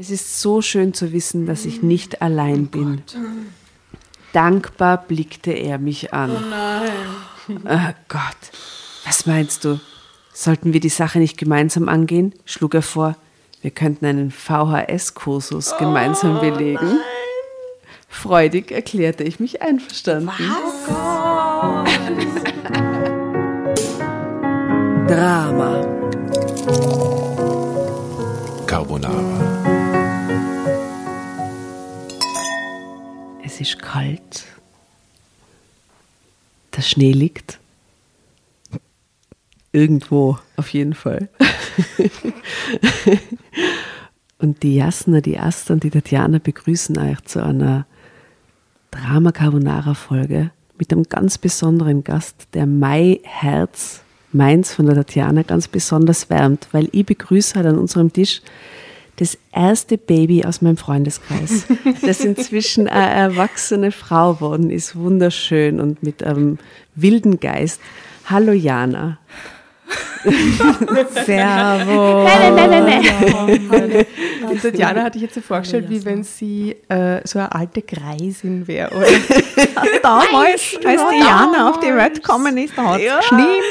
Es ist so schön zu wissen, dass ich nicht allein bin. Dankbar blickte er mich an. Oh nein. Oh Gott, was meinst du? Sollten wir die Sache nicht gemeinsam angehen? schlug er vor. Wir könnten einen VHS-Kursus gemeinsam oh, belegen. Nein. Freudig erklärte ich mich einverstanden. Was? Oh Drama. Carbonara. Es ist kalt. Der Schnee liegt. Irgendwo, auf jeden Fall. und die Jasna, die Asta und die Tatjana begrüßen euch zu einer Drama Carbonara Folge mit einem ganz besonderen Gast, der Mai Herz, meins von der Tatjana, ganz besonders wärmt, weil ich begrüße halt an unserem Tisch das erste Baby aus meinem Freundeskreis, das inzwischen eine erwachsene Frau geworden ist, wunderschön und mit einem wilden Geist. Hallo Jana. Servus. Nein, nein, nein, nein, nein. Die Tatjana hatte ich jetzt so vorgestellt, wie wenn sie äh, so eine alte Greisin wäre. Damals, als die Jana auf die Welt gekommen ist, da hat es ja. geschnien.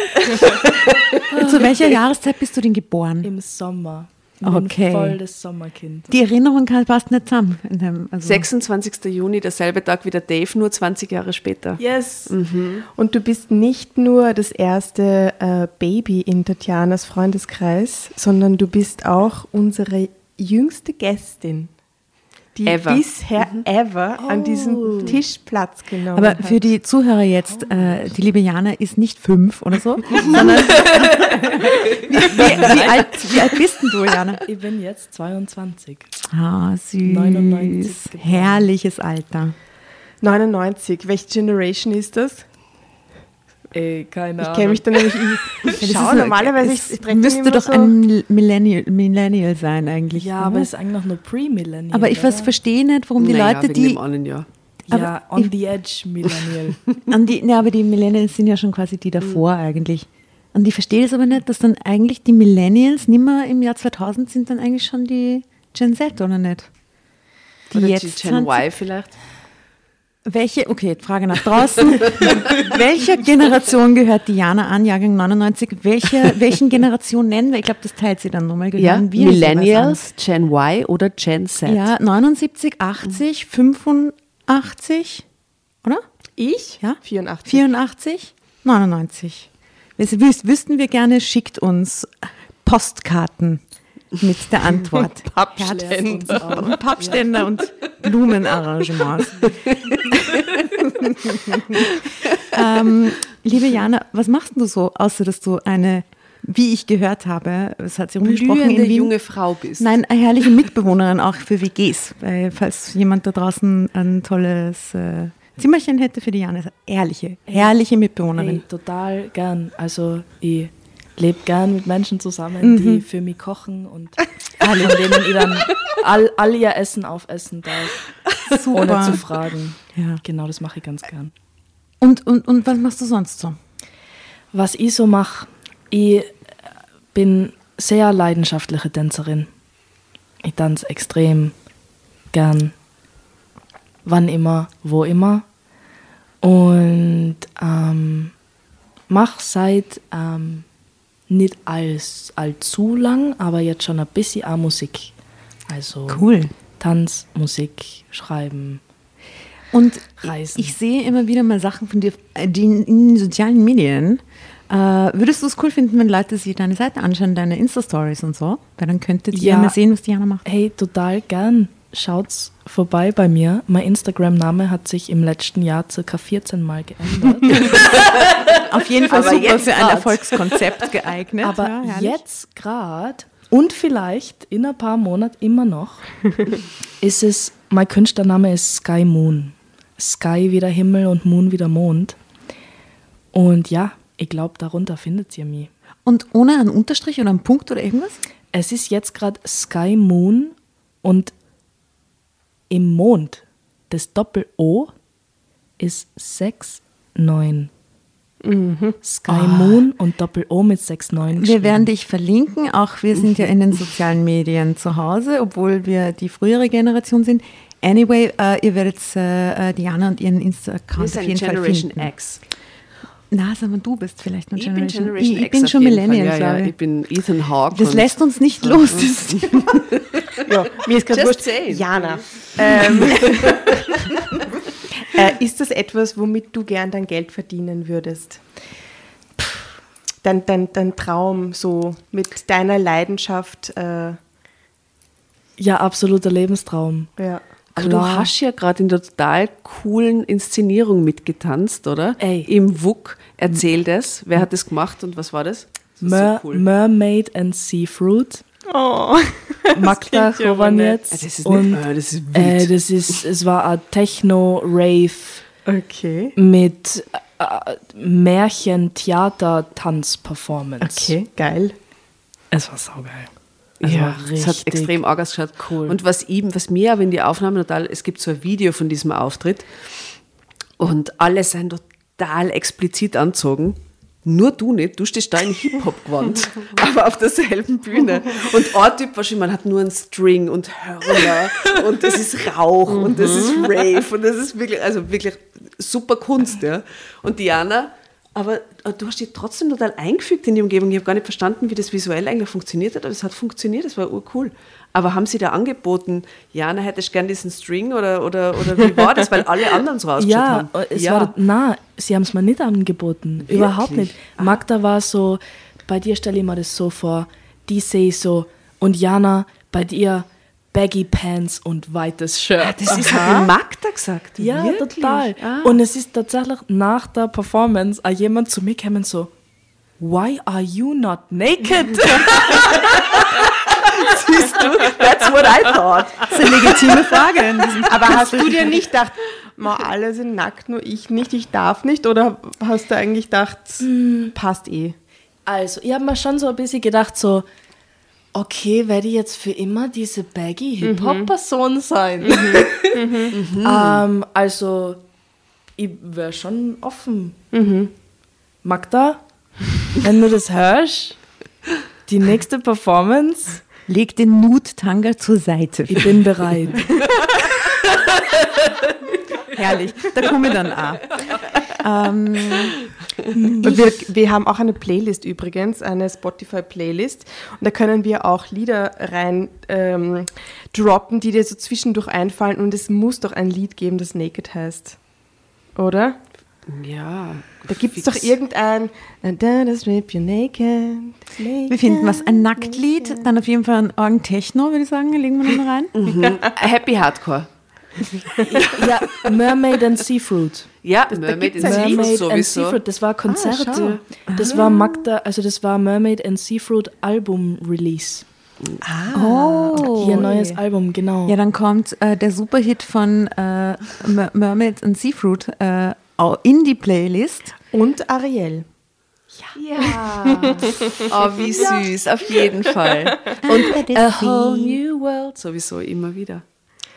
Zu welcher Jahreszeit bist du denn geboren? Im Sommer. Okay. voll das Sommerkind. Die Erinnerung passt nicht zusammen. Dem, also 26. Juni, derselbe Tag wie der Dave, nur 20 Jahre später. Yes. Mhm. Und du bist nicht nur das erste äh, Baby in Tatjanas Freundeskreis, sondern du bist auch unsere jüngste Gästin die ever. bisher mhm. ever oh. an diesem. Tisch Platz genommen Aber hat. für die Zuhörer jetzt, oh. äh, die liebe Jana ist nicht fünf oder so, sondern wie, wie, wie, alt, wie alt bist denn du, Jana? Ich bin jetzt 22. Ah, süß. 99. Herrliches Alter. 99. Welche Generation ist das? Ey, keine Ahnung. Ich kenne mich da nämlich. Ich, ich schaue normalerweise. Es ich, ich müsste doch so ein Millennial, Millennial sein eigentlich. Ja, oder? aber es ist eigentlich noch nur Pre-Millennial. Aber ich was verstehe nicht, warum die naja, Leute, die. Allen, ja. ja, on ich, the edge Millennial. an die, ne, aber die Millennials sind ja schon quasi die davor mhm. eigentlich. Und ich verstehe das aber nicht, dass dann eigentlich die Millennials nimmer im Jahr 2000 sind dann eigentlich schon die Gen Z, oder nicht? Die oder jetzt die Gen Y vielleicht? Welche, okay, Frage nach draußen. Welcher Generation gehört Diana an, Jahrgang 99? Welche, welchen Generation nennen wir? Ich glaube, das teilt sie dann nochmal. Ja, Millennials, Gen Y oder Gen Z? Ja, 79, 80, 85, oder? Ich? Ja. 84. 84, 99. Wüs wüssten wir gerne, schickt uns Postkarten mit der Antwort. Pappständer. Und Pappständer und Blumenarrangements. ähm, liebe Jana, was machst du so, außer dass du eine, wie ich gehört habe, es hat sich umgesprochen, in Wien, junge Frau bist. Nein, eine herrliche Mitbewohnerin auch für WGs. Weil, falls jemand da draußen ein tolles äh, Zimmerchen hätte für die Jana, ehrliche, herrliche Mitbewohnerin. Hey, total gern. Also ich lebe gern mit Menschen zusammen, mhm. die für mich kochen und alle, denen ich dann all, all ihr Essen aufessen darf, Super. ohne zu fragen. Ja. Genau, das mache ich ganz gern. Und, und, und was machst du sonst so? Was ich so mache, ich bin sehr leidenschaftliche Tänzerin. Ich tanze extrem gern, wann immer, wo immer. Und ähm, mache seit ähm, nicht als, allzu lang, aber jetzt schon ein bisschen auch Musik. Also cool. Tanz, Musik, Schreiben. Und Reisen. ich sehe immer wieder mal Sachen von dir äh, die in den sozialen Medien. Äh, würdest du es cool finden, wenn Leute sich deine Seite anschauen, deine Insta-Stories und so? Weil dann könntet ihr ja mal sehen, was Diana macht. Hey, total gern. Schaut's vorbei bei mir. Mein Instagram-Name hat sich im letzten Jahr circa 14 Mal geändert. Auf jeden Fall Aber super für ein Erfolgskonzept geeignet. Aber ja, jetzt gerade und vielleicht in ein paar Monaten immer noch ist es, mein Künstlername ist Sky Moon. Sky wie der Himmel und Moon wie der Mond. Und ja, ich glaube, darunter findet ihr mich. Und ohne einen Unterstrich oder einen Punkt oder irgendwas? Es ist jetzt gerade Sky Moon und im Mond, das Doppel-O ist 6, 9. Mhm. Sky oh. Moon und Doppel O mit 6,9. Wir werden dich verlinken. Auch wir sind ja in den sozialen Medien zu Hause, obwohl wir die frühere Generation sind. Anyway, uh, ihr werdet uh, Diana und ihren Insta-Account auf jeden Generation Fall finden. X. Na, sag mal, du bist vielleicht noch Generation, bin Generation ich, ich bin schon Millennial, ja, ja, Ich bin Ethan Hawke. Das lässt uns nicht los. ja, mir ist gerade wurscht. Jana. Ähm, äh, ist das etwas, womit du gern dein Geld verdienen würdest? Dein, dein, dein Traum so mit deiner Leidenschaft? Äh, ja, absoluter Lebenstraum. Ja. Aber du hast ja gerade in der total coolen Inszenierung mitgetanzt, oder? Ey. Im WUK. Erzähl das. Wer hat das gemacht und was war das? das Mer so cool. Mermaid and Seafruit. Oh, Magda Chovanetz. Das ist und nicht, oh, das ist äh, das ist, es war ein Techno-Rave okay. mit äh, Märchen-Theater-Tanz-Performance. Okay, geil. Es war saugeil. Also ja, es hat extrem arg ausgeschaut. Cool. Und was ihm, was mir aber in die Aufnahme total, es gibt so ein Video von diesem Auftritt und alle sind total explizit anzogen. Nur du nicht, du stehst da in Hip-Hop-Gewand, aber auf derselben Bühne. Und ein Typ wahrscheinlich, man hat nur einen String und Hörner und das ist Rauch und das ist mhm. Rave und das ist wirklich, also wirklich super Kunst, ja. Und Diana aber äh, du hast dich trotzdem total eingefügt in die Umgebung. Ich habe gar nicht verstanden, wie das visuell eigentlich funktioniert hat, aber es hat funktioniert, das war urcool. Aber haben sie da angeboten, Jana, hättest du gern diesen String oder, oder, oder wie war das, weil alle anderen so ausgeschaut ja, haben? Es ja, war, na, sie haben es mir nicht angeboten, Wirklich? überhaupt nicht. Ah. Magda war so, bei dir stelle ich mir das so vor, die sehe ich so, und Jana, bei dir Baggy Pants und weites Shirt. Ah, das ist hat Magda gesagt. Ja, Wirklich? total. Ah. Und es ist tatsächlich nach der Performance auch jemand zu mir gekommen so, Why are you not naked? Siehst du, that's what I thought. Das ist eine legitime Frage. Aber hast du dir nicht gedacht, mal alle sind nackt, nur ich nicht, ich darf nicht? Oder hast du eigentlich gedacht, mm. passt eh? Also, ich habe mir schon so ein bisschen gedacht, so, okay, werde ich jetzt für immer diese baggy Hip-Hop-Person mhm. sein? Mhm. mhm. ähm, also, ich wäre schon offen. Mhm. Magda, wenn du das hörst, die nächste Performance. Leg den Nude-Tanga zur Seite. Ich bin bereit. Herrlich, da komme ich dann auch. Ähm, wir, wir, haben auch eine Playlist übrigens, eine Spotify-Playlist. Und da können wir auch Lieder rein ähm, droppen, die dir so zwischendurch einfallen. Und es muss doch ein Lied geben, das Naked heißt. Oder? Ja. Da gibt es doch irgendein das Rip You naked, naked. Wir finden was, ein Nacktlied, dann auf jeden Fall ein Techno, würde ich sagen, legen wir dann rein. Mhm. Happy Hardcore. ja, Mermaid and Seafruit. Ja, das, Mermaid, and, Mermaid and Seafruit. Das war Konzerte. Ah, das war Magda, also das war Mermaid and Seafruit Album Release. Ah, oh. Ihr neues Album, genau. Ja, dann kommt äh, der Superhit von äh, Mermaid and Seafruit äh, in die Playlist. Und Ariel. Ja. ja. oh, wie süß, ja. auf jeden Fall. Und A Whole New World sowieso immer wieder.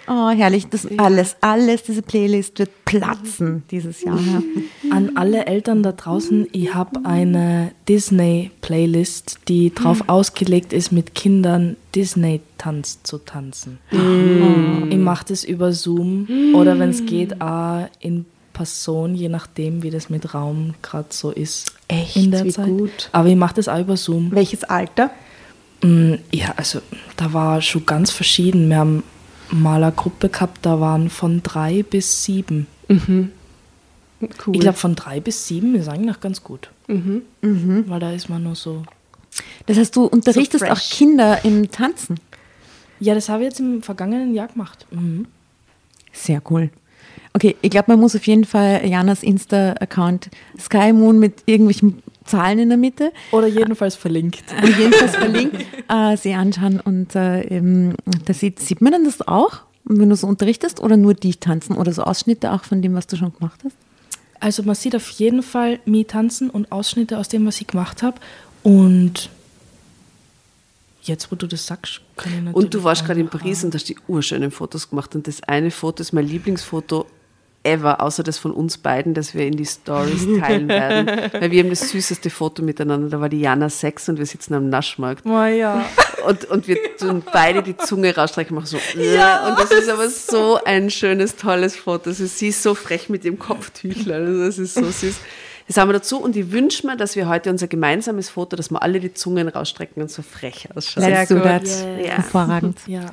Oh, herrlich. Das alles, alles, diese Playlist wird platzen dieses Jahr. Ja. An alle Eltern da draußen, ich habe eine Disney-Playlist, die darauf hm. ausgelegt ist, mit Kindern Disney-Tanz zu tanzen. Mm. Ich mache das über Zoom oder wenn es geht, auch in Person, je nachdem, wie das mit Raum gerade so ist. Echt? In der wie Zeit. gut. Aber ich mache das auch über Zoom. Welches Alter? Mm, ja, also da war schon ganz verschieden. Wir haben mal eine Gruppe gehabt, da waren von drei bis sieben. Mhm. Cool. Ich glaube, von drei bis sieben ist eigentlich ganz gut. Mhm. Mhm. Weil da ist man nur so. Das heißt, du unterrichtest so auch Kinder im Tanzen? Ja, das habe ich jetzt im vergangenen Jahr gemacht. Mhm. Sehr cool. Okay, ich glaube, man muss auf jeden Fall Janas Insta-Account Sky Moon mit irgendwelchen Zahlen in der Mitte. Oder jedenfalls verlinkt. Äh, jedenfalls verlinkt, äh, sie anschauen und äh, eben, da sieht, sieht man dann das auch, wenn du so unterrichtest oder nur die tanzen oder so Ausschnitte auch von dem, was du schon gemacht hast? Also man sieht auf jeden Fall mich tanzen und Ausschnitte aus dem, was ich gemacht habe und Jetzt, wo du das sagst, kann ich natürlich. Und du warst gerade in Paris und hast die urschönen Fotos gemacht. Und das eine Foto ist mein Lieblingsfoto ever, außer das von uns beiden, das wir in die Stories teilen werden. Weil wir haben das süßeste Foto miteinander. Da war die Jana sechs und wir sitzen am Naschmarkt. Oh ja. Und, und wir tun beide die Zunge rausstrecken, machen so. Ja. Und das ist aber so ein schönes, tolles Foto. Also sie ist so frech mit dem Kopftüchler. Also das ist so süß. Das haben wir dazu und ich wünsche mir, dass wir heute unser gemeinsames Foto, dass wir alle die Zungen rausstrecken und so frech ausschauen. Let's do that. Yeah. Hervorragend. Ja.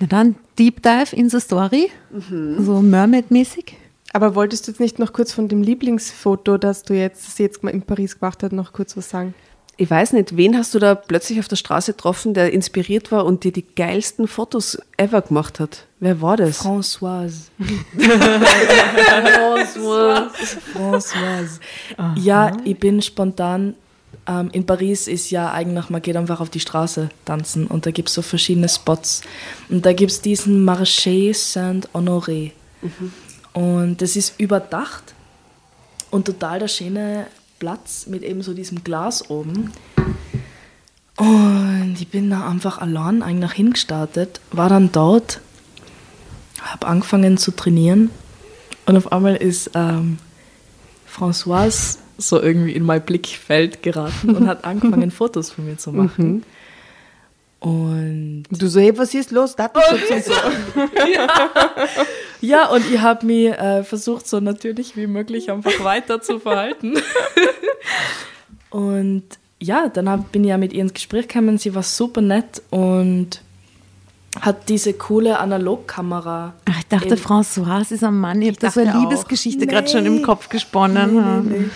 Na dann, Deep Dive in the Story, mhm. so Mermaid-mäßig. Aber wolltest du jetzt nicht noch kurz von dem Lieblingsfoto, das du jetzt, das jetzt mal in Paris gemacht hast, noch kurz was sagen? Ich weiß nicht, wen hast du da plötzlich auf der Straße getroffen, der inspiriert war und dir die geilsten Fotos ever gemacht hat? Wer war das? Françoise. Françoise. Françoise. Ja, ich bin spontan ähm, in Paris ist ja eigentlich, man geht einfach auf die Straße tanzen und da gibt es so verschiedene Spots. Und da gibt es diesen Marché Saint-Honoré. Mhm. Und das ist überdacht und total der schöne Platz mit eben so diesem Glas oben. Und ich bin da einfach allein eigentlich hingestartet, war dann dort, habe angefangen zu trainieren und auf einmal ist ähm, Françoise so irgendwie in mein Blickfeld geraten und hat angefangen, Fotos von mir zu machen. Mhm. Und du so, hey, was ist los? Datenschutz und so. ja. ja, und ich habe mich äh, versucht, so natürlich wie möglich einfach weiter zu verhalten. und ja, dann hab, bin ich ja mit ihr ins Gespräch gekommen. Sie war super nett und hat diese coole Analogkamera. Ach, ich dachte, François ist ein Mann. Ich, ich habe da so eine Liebesgeschichte gerade schon im Kopf gesponnen. Nee, nee, nee.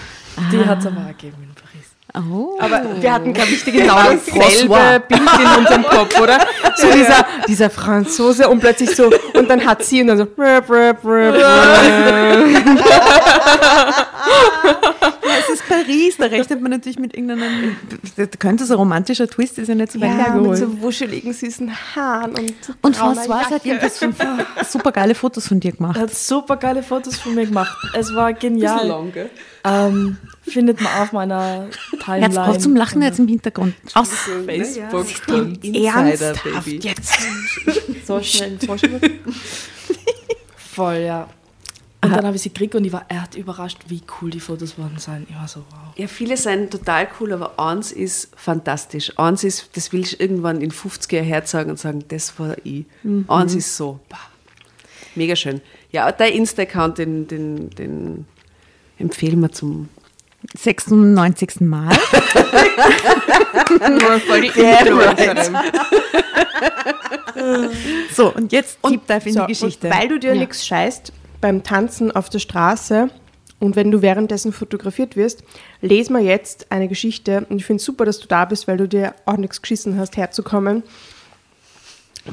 Die ah. hat es aber gegeben in Paris. Oh. Aber wir hatten, glaube ich, genau dasselbe Bild in unserem Kopf, oder? So dieser, dieser Franzose und plötzlich so, und dann hat sie und dann so. ist Paris, da rechnet man natürlich mit irgendeinem, da könnte so ein romantischer Twist, ist ja nicht so weit ja, hergeholt. mit so wuscheligen, süßen Haaren und Und François hat jedenfalls super geile Fotos von dir gemacht. Er hat super geile Fotos von mir gemacht. Es war genial. Lang, ähm, findet man auf meiner Timeline. Jetzt auch zum Lachen jetzt im Hintergrund. Aus Facebook ja. Ernsthaft Baby. jetzt. so schnell Voll, ja. Und dann habe ich sie gekriegt und ich war echt überrascht, wie cool die Fotos waren sein. Ich war so, wow. Ja, viele sind total cool, aber eins ist fantastisch. Eins ist, das will ich irgendwann in 50er Herz sagen und sagen, das war ich. Mhm. Eins ist so, bah, mega schön. Ja, dein Insta-Account, den, den, den empfehlen wir zum 96. Mal. voll die right. So, und jetzt Deep Dive in so, die Geschichte. weil du dir ja. nichts scheißt, beim Tanzen auf der Straße und wenn du währenddessen fotografiert wirst, lesen wir jetzt eine Geschichte. Und ich finde es super, dass du da bist, weil du dir auch nichts geschissen hast, herzukommen.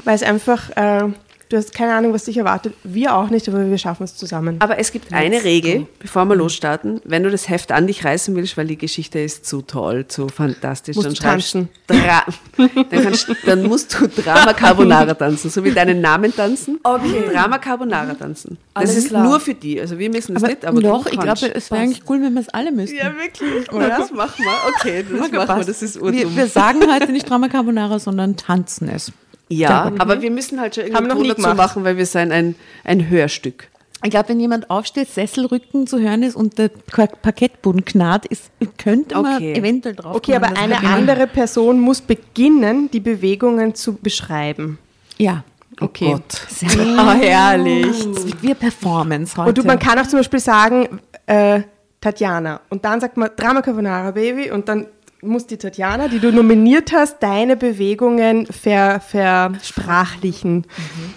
Weil es einfach äh, Du hast keine Ahnung, was dich erwartet. Wir auch nicht, aber wir schaffen es zusammen. Aber es gibt eine Regel, bevor wir losstarten. Wenn du das Heft an dich reißen willst, weil die Geschichte ist zu toll, zu fantastisch, musst dann schreibst. Dra dann, kannst, dann musst du Drama Carbonara tanzen, so wie deinen Namen tanzen. Okay. Drama Carbonara tanzen. Das Alles ist klar. nur für die. Also wir müssen es nicht, aber doch, ich glaube, es wäre eigentlich cool, wenn wir es alle müssten. Ja, wirklich. Oder? Das machen wir. Okay, das machen wir. Das ist wir, wir sagen heute nicht Drama Carbonara, sondern tanzen es. Ja, mhm. aber wir müssen halt schon irgendwie Ton dazu machen, weil wir sind ein, ein Hörstück. Ich glaube, wenn jemand aufsteht, Sesselrücken zu hören ist und der Parkettboden knarrt, ist, könnte man okay. eventuell drauf Okay, aber eine andere Person muss beginnen, die Bewegungen zu beschreiben. Ja. Okay. Oh Gott. Oh, herrlich. Das wird wie Performance heute. Und du, man kann auch zum Beispiel sagen, äh, Tatjana. Und dann sagt man Drama Carbonara Baby und dann muss die Tatjana, die du nominiert hast, deine Bewegungen ver, versprachlichen. Mhm.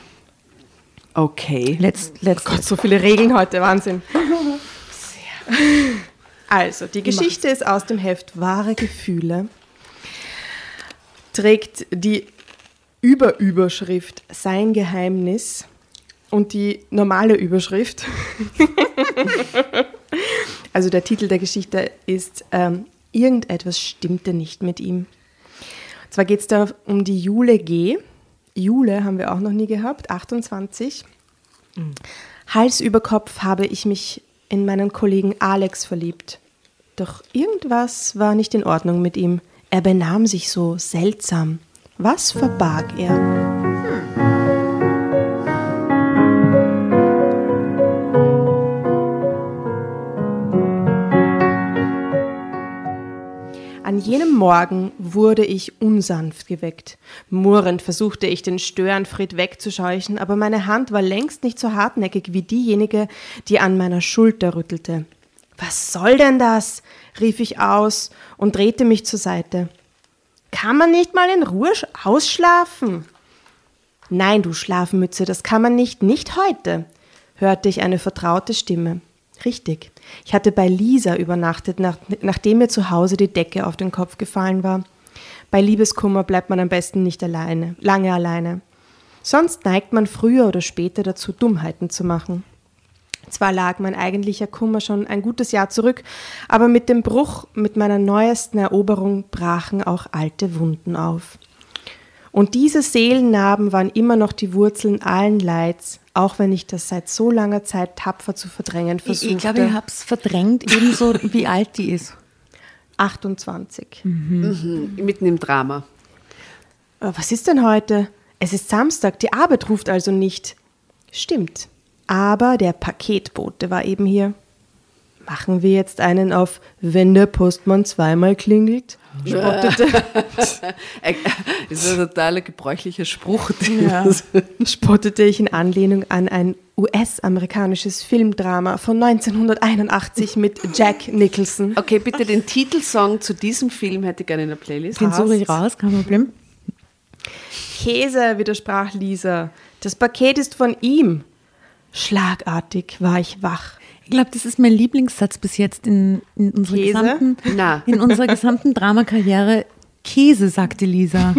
Okay. Let's, let's oh Gott, so viele Regeln heute, Wahnsinn. Sehr. Also, die Geschichte ist aus dem Heft Wahre Gefühle. Trägt die Überüberschrift Sein Geheimnis und die normale Überschrift. also der Titel der Geschichte ist ähm, irgendetwas stimmte nicht mit ihm. Und zwar geht es da um die Jule G. Jule haben wir auch noch nie gehabt, 28. Mhm. Hals über Kopf habe ich mich in meinen Kollegen Alex verliebt. Doch irgendwas war nicht in Ordnung mit ihm. Er benahm sich so seltsam. Was verbarg er? Morgen wurde ich unsanft geweckt. Murrend versuchte ich den Störenfried wegzuscheuchen, aber meine Hand war längst nicht so hartnäckig wie diejenige, die an meiner Schulter rüttelte. Was soll denn das? rief ich aus und drehte mich zur Seite. Kann man nicht mal in Ruhe ausschlafen? Nein, du Schlafmütze, das kann man nicht, nicht heute, hörte ich eine vertraute Stimme. Richtig. Ich hatte bei Lisa übernachtet, nach, nachdem mir zu Hause die Decke auf den Kopf gefallen war. Bei Liebeskummer bleibt man am besten nicht alleine, lange alleine. Sonst neigt man früher oder später dazu, Dummheiten zu machen. Zwar lag mein eigentlicher Kummer schon ein gutes Jahr zurück, aber mit dem Bruch mit meiner neuesten Eroberung brachen auch alte Wunden auf. Und diese Seelennarben waren immer noch die Wurzeln allen Leids, auch wenn ich das seit so langer Zeit tapfer zu verdrängen versuchte. Ich, ich glaube, ich habe es verdrängt, ebenso wie alt die ist. 28. Mhm. Mhm. Mitten im Drama. Äh, was ist denn heute? Es ist Samstag, die Arbeit ruft also nicht. Stimmt. Aber der Paketbote war eben hier. Machen wir jetzt einen auf, wenn der Postmann zweimal klingelt? Spottete. ist ein totaler gebräuchlicher Spruch. Ja. Spottete ich in Anlehnung an ein US-amerikanisches Filmdrama von 1981 mit Jack Nicholson. Okay, bitte den Titelsong zu diesem Film hätte ich gerne in der Playlist. Den suche ich raus, kein Problem. Käse, widersprach Lisa. Das Paket ist von ihm. Schlagartig war ich wach. Ich glaube, das ist mein Lieblingssatz bis jetzt in, in, unserer, gesamten, in unserer gesamten Dramakarriere. Käse, sagte Lisa.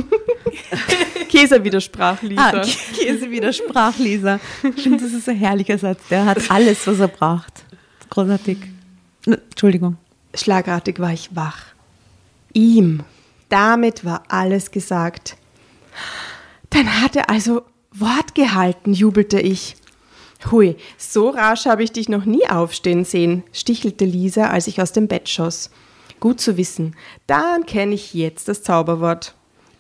Käse widersprach Lisa. Ah, Käse widersprach Lisa. Ich finde, das ist ein herrlicher Satz. Der hat alles, was er braucht. Großartig. Entschuldigung. Schlagartig war ich wach. Ihm. Damit war alles gesagt. Dann hat er also Wort gehalten, jubelte ich. Hui, so rasch habe ich dich noch nie aufstehen sehen, stichelte Lisa, als ich aus dem Bett schoss. Gut zu wissen. Dann kenne ich jetzt das Zauberwort.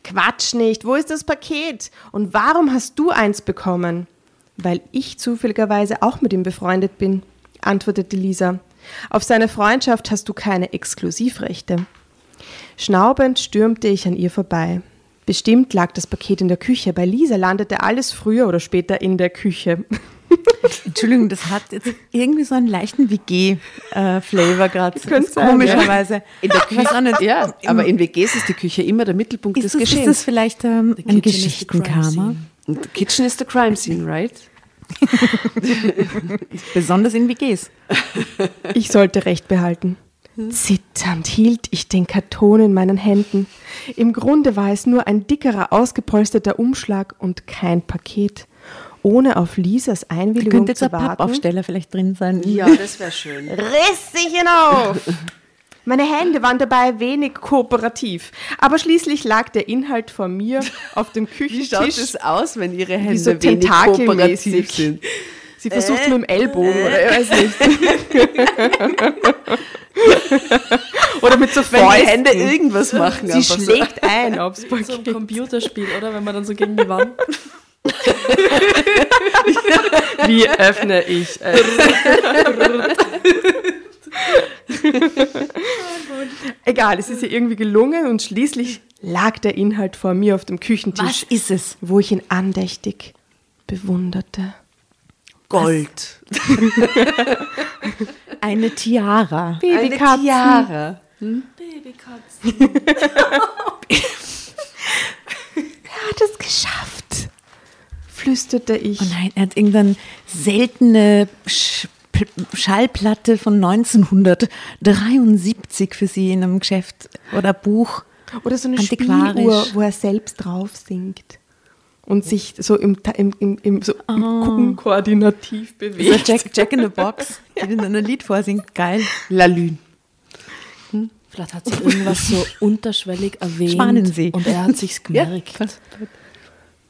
Quatsch nicht, wo ist das Paket? Und warum hast du eins bekommen? Weil ich zufälligerweise auch mit ihm befreundet bin, antwortete Lisa. Auf seine Freundschaft hast du keine Exklusivrechte. Schnaubend stürmte ich an ihr vorbei. Bestimmt lag das Paket in der Küche. Bei Lisa landete alles früher oder später in der Küche. Entschuldigung, das hat jetzt irgendwie so einen leichten WG-Flavor gerade. Komischerweise. Ja. In der Küche, nicht, ja, aber in WGs ist die Küche immer der Mittelpunkt ist des Geschehens. Ist das vielleicht ähm, ein Geschichtenkarma? The kitchen is the crime scene, right? Besonders in WGs. Ich sollte Recht behalten. Zitternd hielt ich den Karton in meinen Händen. Im Grunde war es nur ein dickerer, ausgepolsterter Umschlag und kein Paket ohne auf Lisas Einwilligung könnte zu warten. Könnte Pappaufsteller vielleicht drin sein. Ja, das wäre schön. Riss sich hinauf! Meine Hände waren dabei wenig kooperativ, aber schließlich lag der Inhalt vor mir auf dem Küchentisch. Wie schaut es aus, wenn Ihre Hände so wenig kooperativ sind? Sie versucht äh, mit dem Ellbogen äh. oder ich weiß nicht. oder mit so Fäusten. Wenn die Hände irgendwas machen. Sie schlägt so. ein aufs Paket. So ein Computerspiel, oder? Wenn man dann so gegen die Wand... Wie öffne ich es? Egal, es ist ihr irgendwie gelungen und schließlich lag der Inhalt vor mir auf dem Küchentisch. Was ist es? Wo ich ihn andächtig bewunderte. Gold. Eine Tiara. Babykatzen. Eine Tiara. Hm? Babykatzen. er hat es geschafft flüsterte ich. Oh nein, er hat irgendwann seltene Sch Schallplatte von 1973 für sie in einem Geschäft oder Buch. Oder so eine Spieluhr, wo er selbst drauf singt und sich so im, im, im, im so oh. Gucken koordinativ bewegt. So Jack, Jack in the Box, die in einem Lied vorsingt. Geil. La Lune. Hm? Vielleicht hat sie irgendwas so unterschwellig erwähnt. Spannen Sie. Und er hat sich's gemerkt. Ja.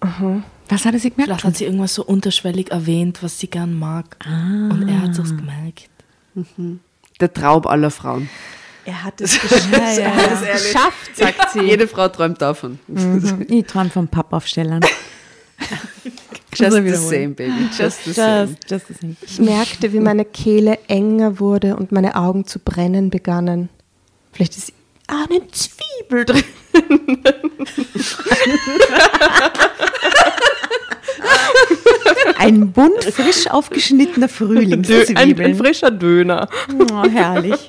Aha. Was hat er sich gemerkt? Vielleicht hat sie irgendwas so unterschwellig erwähnt, was sie gern mag. Ah. Und er hat es gemerkt. Mhm. Der Traum aller Frauen. Er hat es geschafft, ja, ja. Er hat es geschafft sagt sie. Jede Frau träumt davon. Mhm. Ich träume von Pappaufstellern. Just the same, baby. Just the same. Just, just the same. Ich merkte, wie meine Kehle enger wurde und meine Augen zu brennen begannen. Vielleicht ist eine Zwiebel drin. Ein bunt frisch aufgeschnittener Dö- ein, ein frischer Döner. Oh, herrlich.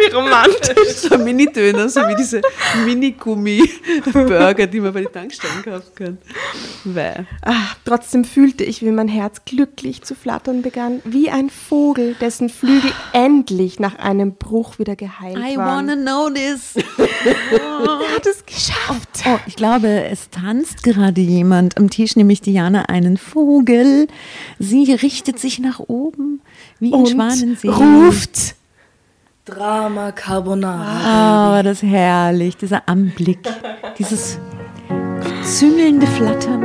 Wie romantisch. So Mini-Döner, so wie diese Mini-Gummi-Burger, die man bei den Tankstellen kaufen kann. Weil. Ah, trotzdem fühlte ich, wie mein Herz glücklich zu flattern begann, wie ein Vogel, dessen Flügel endlich nach einem Bruch wieder geheilt I waren. wanna know this. Er hat es geschafft. Oh, ich glaube, es tanzt gerade jemand am Tisch, nämlich Diana, einen Vogel. Sie richtet sich nach oben, wie in Und Schwanensee. ruft. Drama Carbonara. Ah, war das herrlich, dieser Anblick, dieses züngelnde Flattern.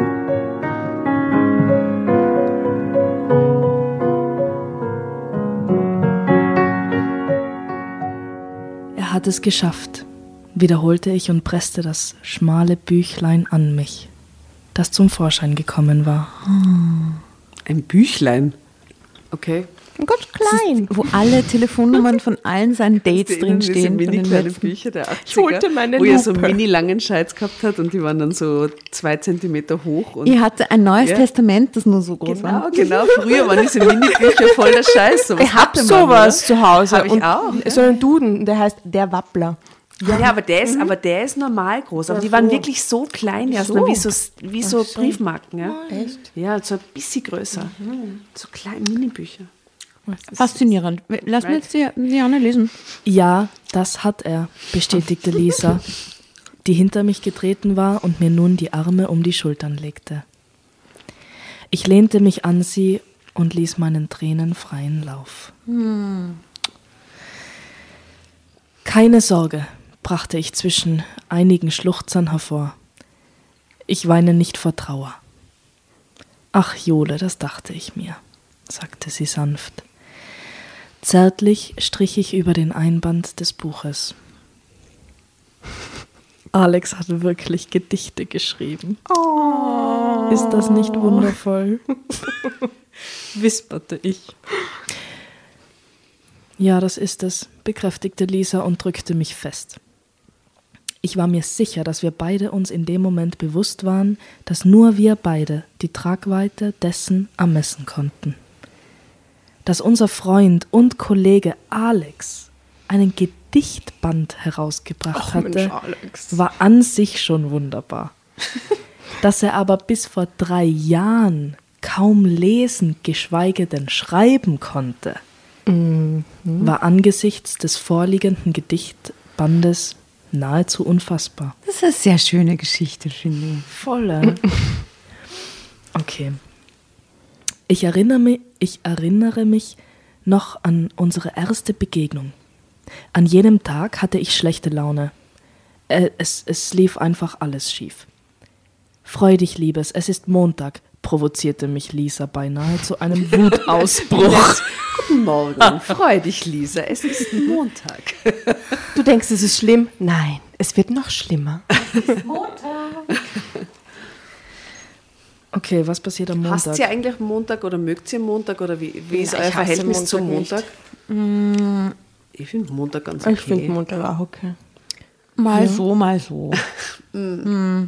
Er hat es geschafft, wiederholte ich und presste das schmale Büchlein an mich, das zum Vorschein gekommen war. Ein Büchlein. Okay. Oh Gott, klein. Wo alle Telefonnummern von allen seinen Dates drinstehen. Diese mini-kleinen letzten. Bücher der 80er, Ich holte meine wo er so Lupe. mini-langen Scheiß gehabt hat und die waren dann so zwei Zentimeter hoch. Und Ihr hatte ein neues Ja. Testament, das nur so groß genau, war. genau. Früher waren diese Mini-Bücher voller Scheiß. Sowas Ich hatte man, sowas zu Hause. Hab ich und- auch. So einen Duden, der heißt Der Wappler. Ja, ja aber, der ist, aber der ist normal groß. Aber die waren wirklich so klein, Jasna, wie so, wie so Briefmarken. Ja? Echt? Ja, so ein bisschen größer. So kleine Mini-Bücher. Faszinierend. Lass mir jetzt die Diana lesen. Ja, das hat er, bestätigte Lisa, die hinter mich getreten war und mir nun die Arme um die Schultern legte. Ich lehnte mich an sie und ließ meinen Tränen freien Lauf. Keine Sorge, brachte ich zwischen einigen Schluchzern hervor. Ich weine nicht vor Trauer. Ach, Jole, das dachte ich mir, sagte sie sanft. Zärtlich strich ich über den Einband des Buches. Alex hat wirklich Gedichte geschrieben. Ist das nicht wundervoll? wisperte ich. Ja, das ist es, bekräftigte Lisa und drückte mich fest. Ich war mir sicher, dass wir beide uns in dem Moment bewusst waren, dass nur wir beide die Tragweite dessen ermessen konnten. Dass unser Freund und Kollege Alex einen Gedichtband herausgebracht hatte, Alex. war an sich schon wunderbar. Dass er aber bis vor drei Jahren kaum lesen, geschweige denn schreiben konnte, war angesichts des vorliegenden Gedichtbandes nahezu unfassbar. Das ist eine sehr schöne Geschichte, finde ich. Voll. Okay. Ich erinnere, mich, ich erinnere mich noch an unsere erste Begegnung. An jenem Tag hatte ich schlechte Laune. Äh, Es, es lief einfach alles schief. Freu dich, Liebes, es ist Montag, provozierte mich Lisa beinahe zu einem Wutausbruch. Guten Morgen. Freu dich, Lisa. Es ist Montag. Du denkst, es ist schlimm? Nein, es wird noch schlimmer. Okay, was passiert am Hasst Montag? ihr eigentlich Montag oder mögt ihr Montag oder wie, wie ist Ja, euer Verhältnis zum Montag Montag? Ich finde Montag ganz okay. Ich finde Montag auch okay. Mal so, mal so.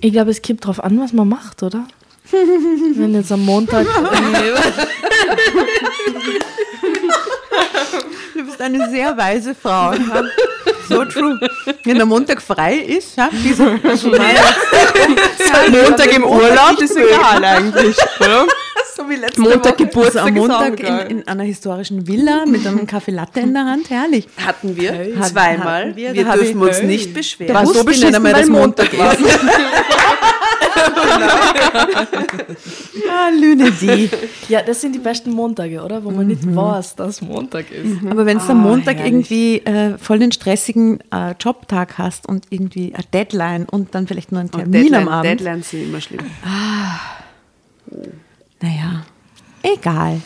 Ich glaube, es kommt drauf an, was man macht, oder? Wenn jetzt am Montag. Du bist eine sehr weise Frau. Ja. So true. Wenn der Montag frei ist, ja, diese, Montag im Urlaub ist egal eigentlich, oder? so wie letzte Montag Woche. Geburtstag also am ist Montag in, in einer historischen Villa mit einem Kaffee Latte in der Hand, herrlich. Hatten wir Hatten- zweimal. hatten wir, wir dürfen uns nicht beschweren. War so beschissen, weil Montag Montag war. Ah, Lüne die. Ja, das sind die besten Montage, oder? Wo man nicht weiß, dass Montag ist. Aber wenn du Ah, am Montag herrlich. irgendwie äh, voll den stressigen äh, Jobtag hast und irgendwie eine Deadline und dann vielleicht nur einen Termin Deadline, am Abend. Deadlines sind immer schlimm. Naja, egal.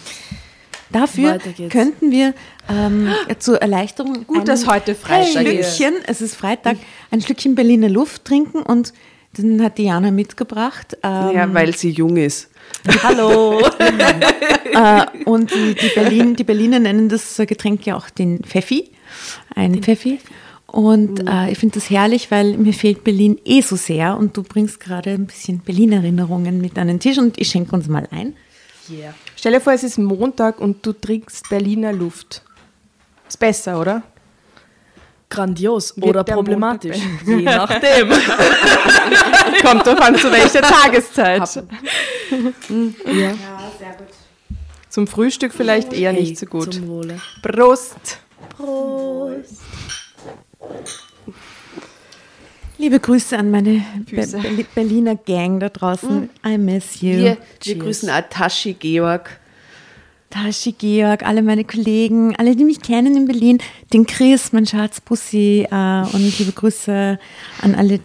Dafür könnten wir ähm, zur Erleichterung Gut, dass heute ein Freitag ist. Schlückchen, es ist Freitag, ein Schlückchen Berliner Luft trinken und Den hat Diana mitgebracht. Ähm, ja, weil sie jung ist. Hallo! äh, und die, die, Berlin, die Berliner nennen das Getränk ja auch den Pfeffi. Ein Pfeffi. Und mhm. äh, ich finde das herrlich, weil mir fehlt Berlin eh so sehr und du bringst gerade ein bisschen Berlin-Erinnerungen mit an den Tisch und ich schenke uns mal ein. Yeah. Stell dir vor, es ist Montag und du trinkst Berliner Luft. Ist besser, oder? Grandios Wird oder problematisch. Je nachdem. Kommt drauf an, zu welcher Tageszeit. ja. ja, sehr gut. Zum Frühstück vielleicht eher hey, nicht so gut. Zum Wohle. Prost. Prost. Liebe Grüße an meine Be Berliner Gang da draußen. Mm. I miss you. Wir, wir grüßen auch Tashi Georg. Tashi Georg, alle meine Kollegen, alle, die mich kennen in Berlin, den Chris, mein Schatz Bussi äh, und liebe Grüße an alle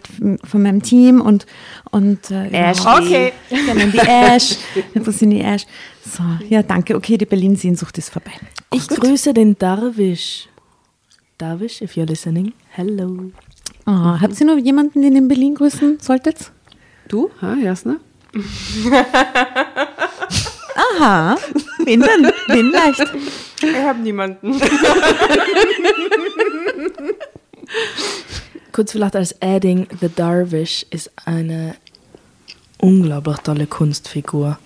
von meinem Team und, und äh, Ash. Ja, okay. Genau, die Ash, Bussi die Ash. So, ja, danke. Okay, die Berlin-Sehnsucht ist vorbei. Ich Gut. grüße den Darwish. Darwish, if you're listening, hello. Oh, habt ihr noch jemanden, den in Berlin grüßen solltet? Du, ha, Jasna? Aha, wen denn? Wen leicht? Ich habe niemanden. Kurz vielleicht als Adding, The Darvish ist eine unglaublich tolle Kunstfigur,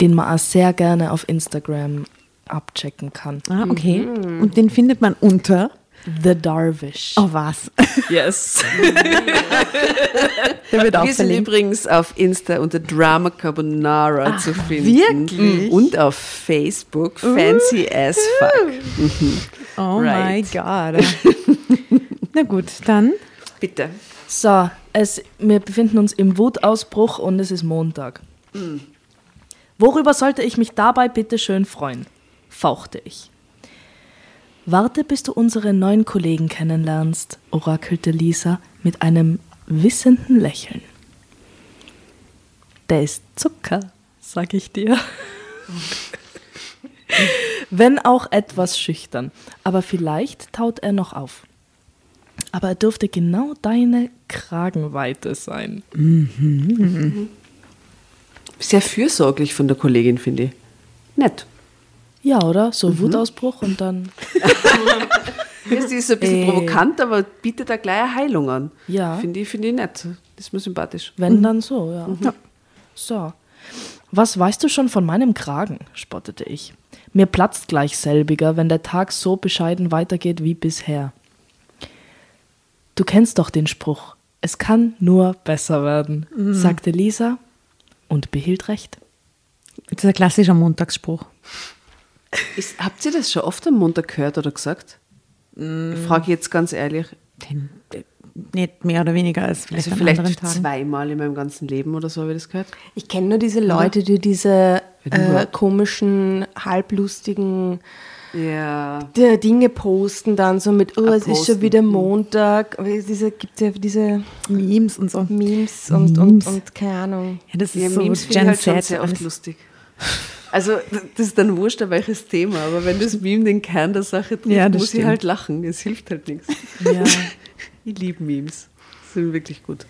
den man auch sehr gerne auf Instagram abchecken kann. Ah, okay. Mhm. Und den findet man unter The Darvish. Oh, was? Yes. Der wird auch Wir sind übrigens auf Insta unter Drama Carbonara Ach, zu finden. Wirklich? Und auf Facebook Fancy uh. as fuck. Mhm. Oh right. my God. Na gut, dann. Bitte. So, es, wir befinden uns im Wutausbruch und es ist Montag. Mm. Worüber sollte ich mich dabei bitte schön freuen? fauchte ich. Warte, bis du unsere neuen Kollegen kennenlernst, orakelte Lisa mit einem wissenden Lächeln. Der ist Zucker, sag ich dir. Wenn auch etwas schüchtern, aber vielleicht taut er noch auf. Aber er dürfte genau deine Kragenweite sein. Mhm. Sehr fürsorglich von der Kollegin, finde ich. Nett. Ja, oder? So mhm. Wutausbruch und dann. sie ist ein bisschen äh. provokant, aber bietet da gleich eine Heilung an. Ja. Finde ich, find ich nett. Das ist mir sympathisch. Wenn, mhm. dann so, ja. Mhm. ja. So. Was weißt du schon von meinem Kragen? spottete ich. Mir platzt gleich selbiger, wenn der Tag so bescheiden weitergeht wie bisher. Du kennst doch den Spruch. Es kann nur besser werden, mhm. sagte Lisa und behielt recht. Das ist ein klassischer Montagsspruch. Ist, habt ihr das schon oft am Montag gehört oder gesagt? Mm. Ich frage jetzt ganz ehrlich. Den, nicht mehr oder weniger als vielleicht, also vielleicht zweimal in meinem ganzen Leben oder so habe ich das gehört. Ich kenne nur diese Leute, die diese äh, komischen, halblustigen ja. Dinge posten dann so mit, oh, es ist schon wieder Montag. Diese, gibt ja diese Memes und so. Memes und, Memes. und, und, und keine Ahnung. Ja, das ist ja, so Memes Gen halt schon sehr oft lustig. Also, das ist dann wurscht, welches Thema, aber wenn das Meme den Kern der Sache trifft, ja, muss stimmt. ich halt lachen. Es hilft halt nichts. Ja. Ich liebe Memes. Sind wirklich gut.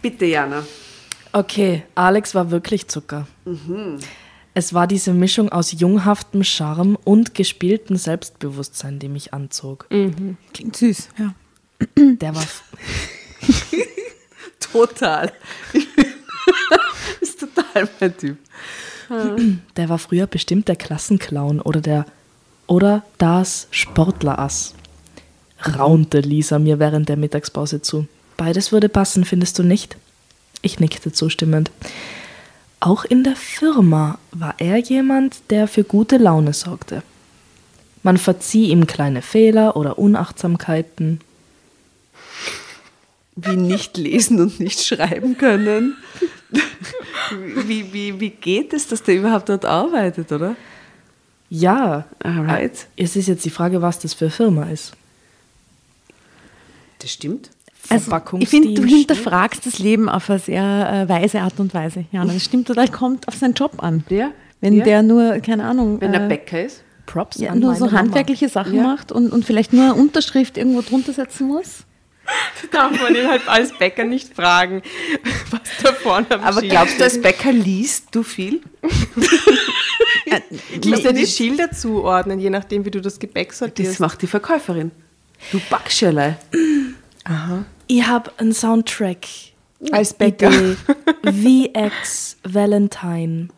Bitte, Jana. Okay, Alex war wirklich Zucker. Mhm. Es war diese Mischung aus junghaftem Charme und gespieltem Selbstbewusstsein, die mich anzog. Mhm. Klingt süß, ja. Der war. total. ist total mein Typ. Der war früher bestimmt der Klassenclown oder der oder das Sportlerass. Raunte Lisa mir während der Mittagspause zu. Beides würde passen, findest du nicht? Ich nickte zustimmend. Auch in der Firma war er jemand, der für gute Laune sorgte. Man verzieh ihm kleine Fehler oder Unachtsamkeiten. Wie nicht lesen und nicht schreiben können wie, wie, wie geht es, dass der überhaupt dort arbeitet, oder? Ja, Alright. es ist jetzt die Frage, was das für eine Firma ist. Das stimmt. Also, ich finde, du hinterfragst das Leben auf eine sehr äh, weise Art und Weise. Ja, das stimmt total. Kommt auf seinen Job an. Ja. Wenn ja. der nur, keine Ahnung. Wenn er äh, Bäcker ist. Props ja, nur so handwerkliche Mama. Sachen ja. macht und, und vielleicht nur eine Unterschrift irgendwo drunter setzen muss. darf man ihn halt als Bäcker nicht fragen, was da vorne am Aber Schild glaubst du, als. Bäcker liest du viel? Du musst ja die Schilder zuordnen, je nachdem, wie du das Gebäck Das sortierst. macht die Verkäuferin. Du Backschelle. Ich habe einen Soundtrack. Als Bäcker. VX Valentine.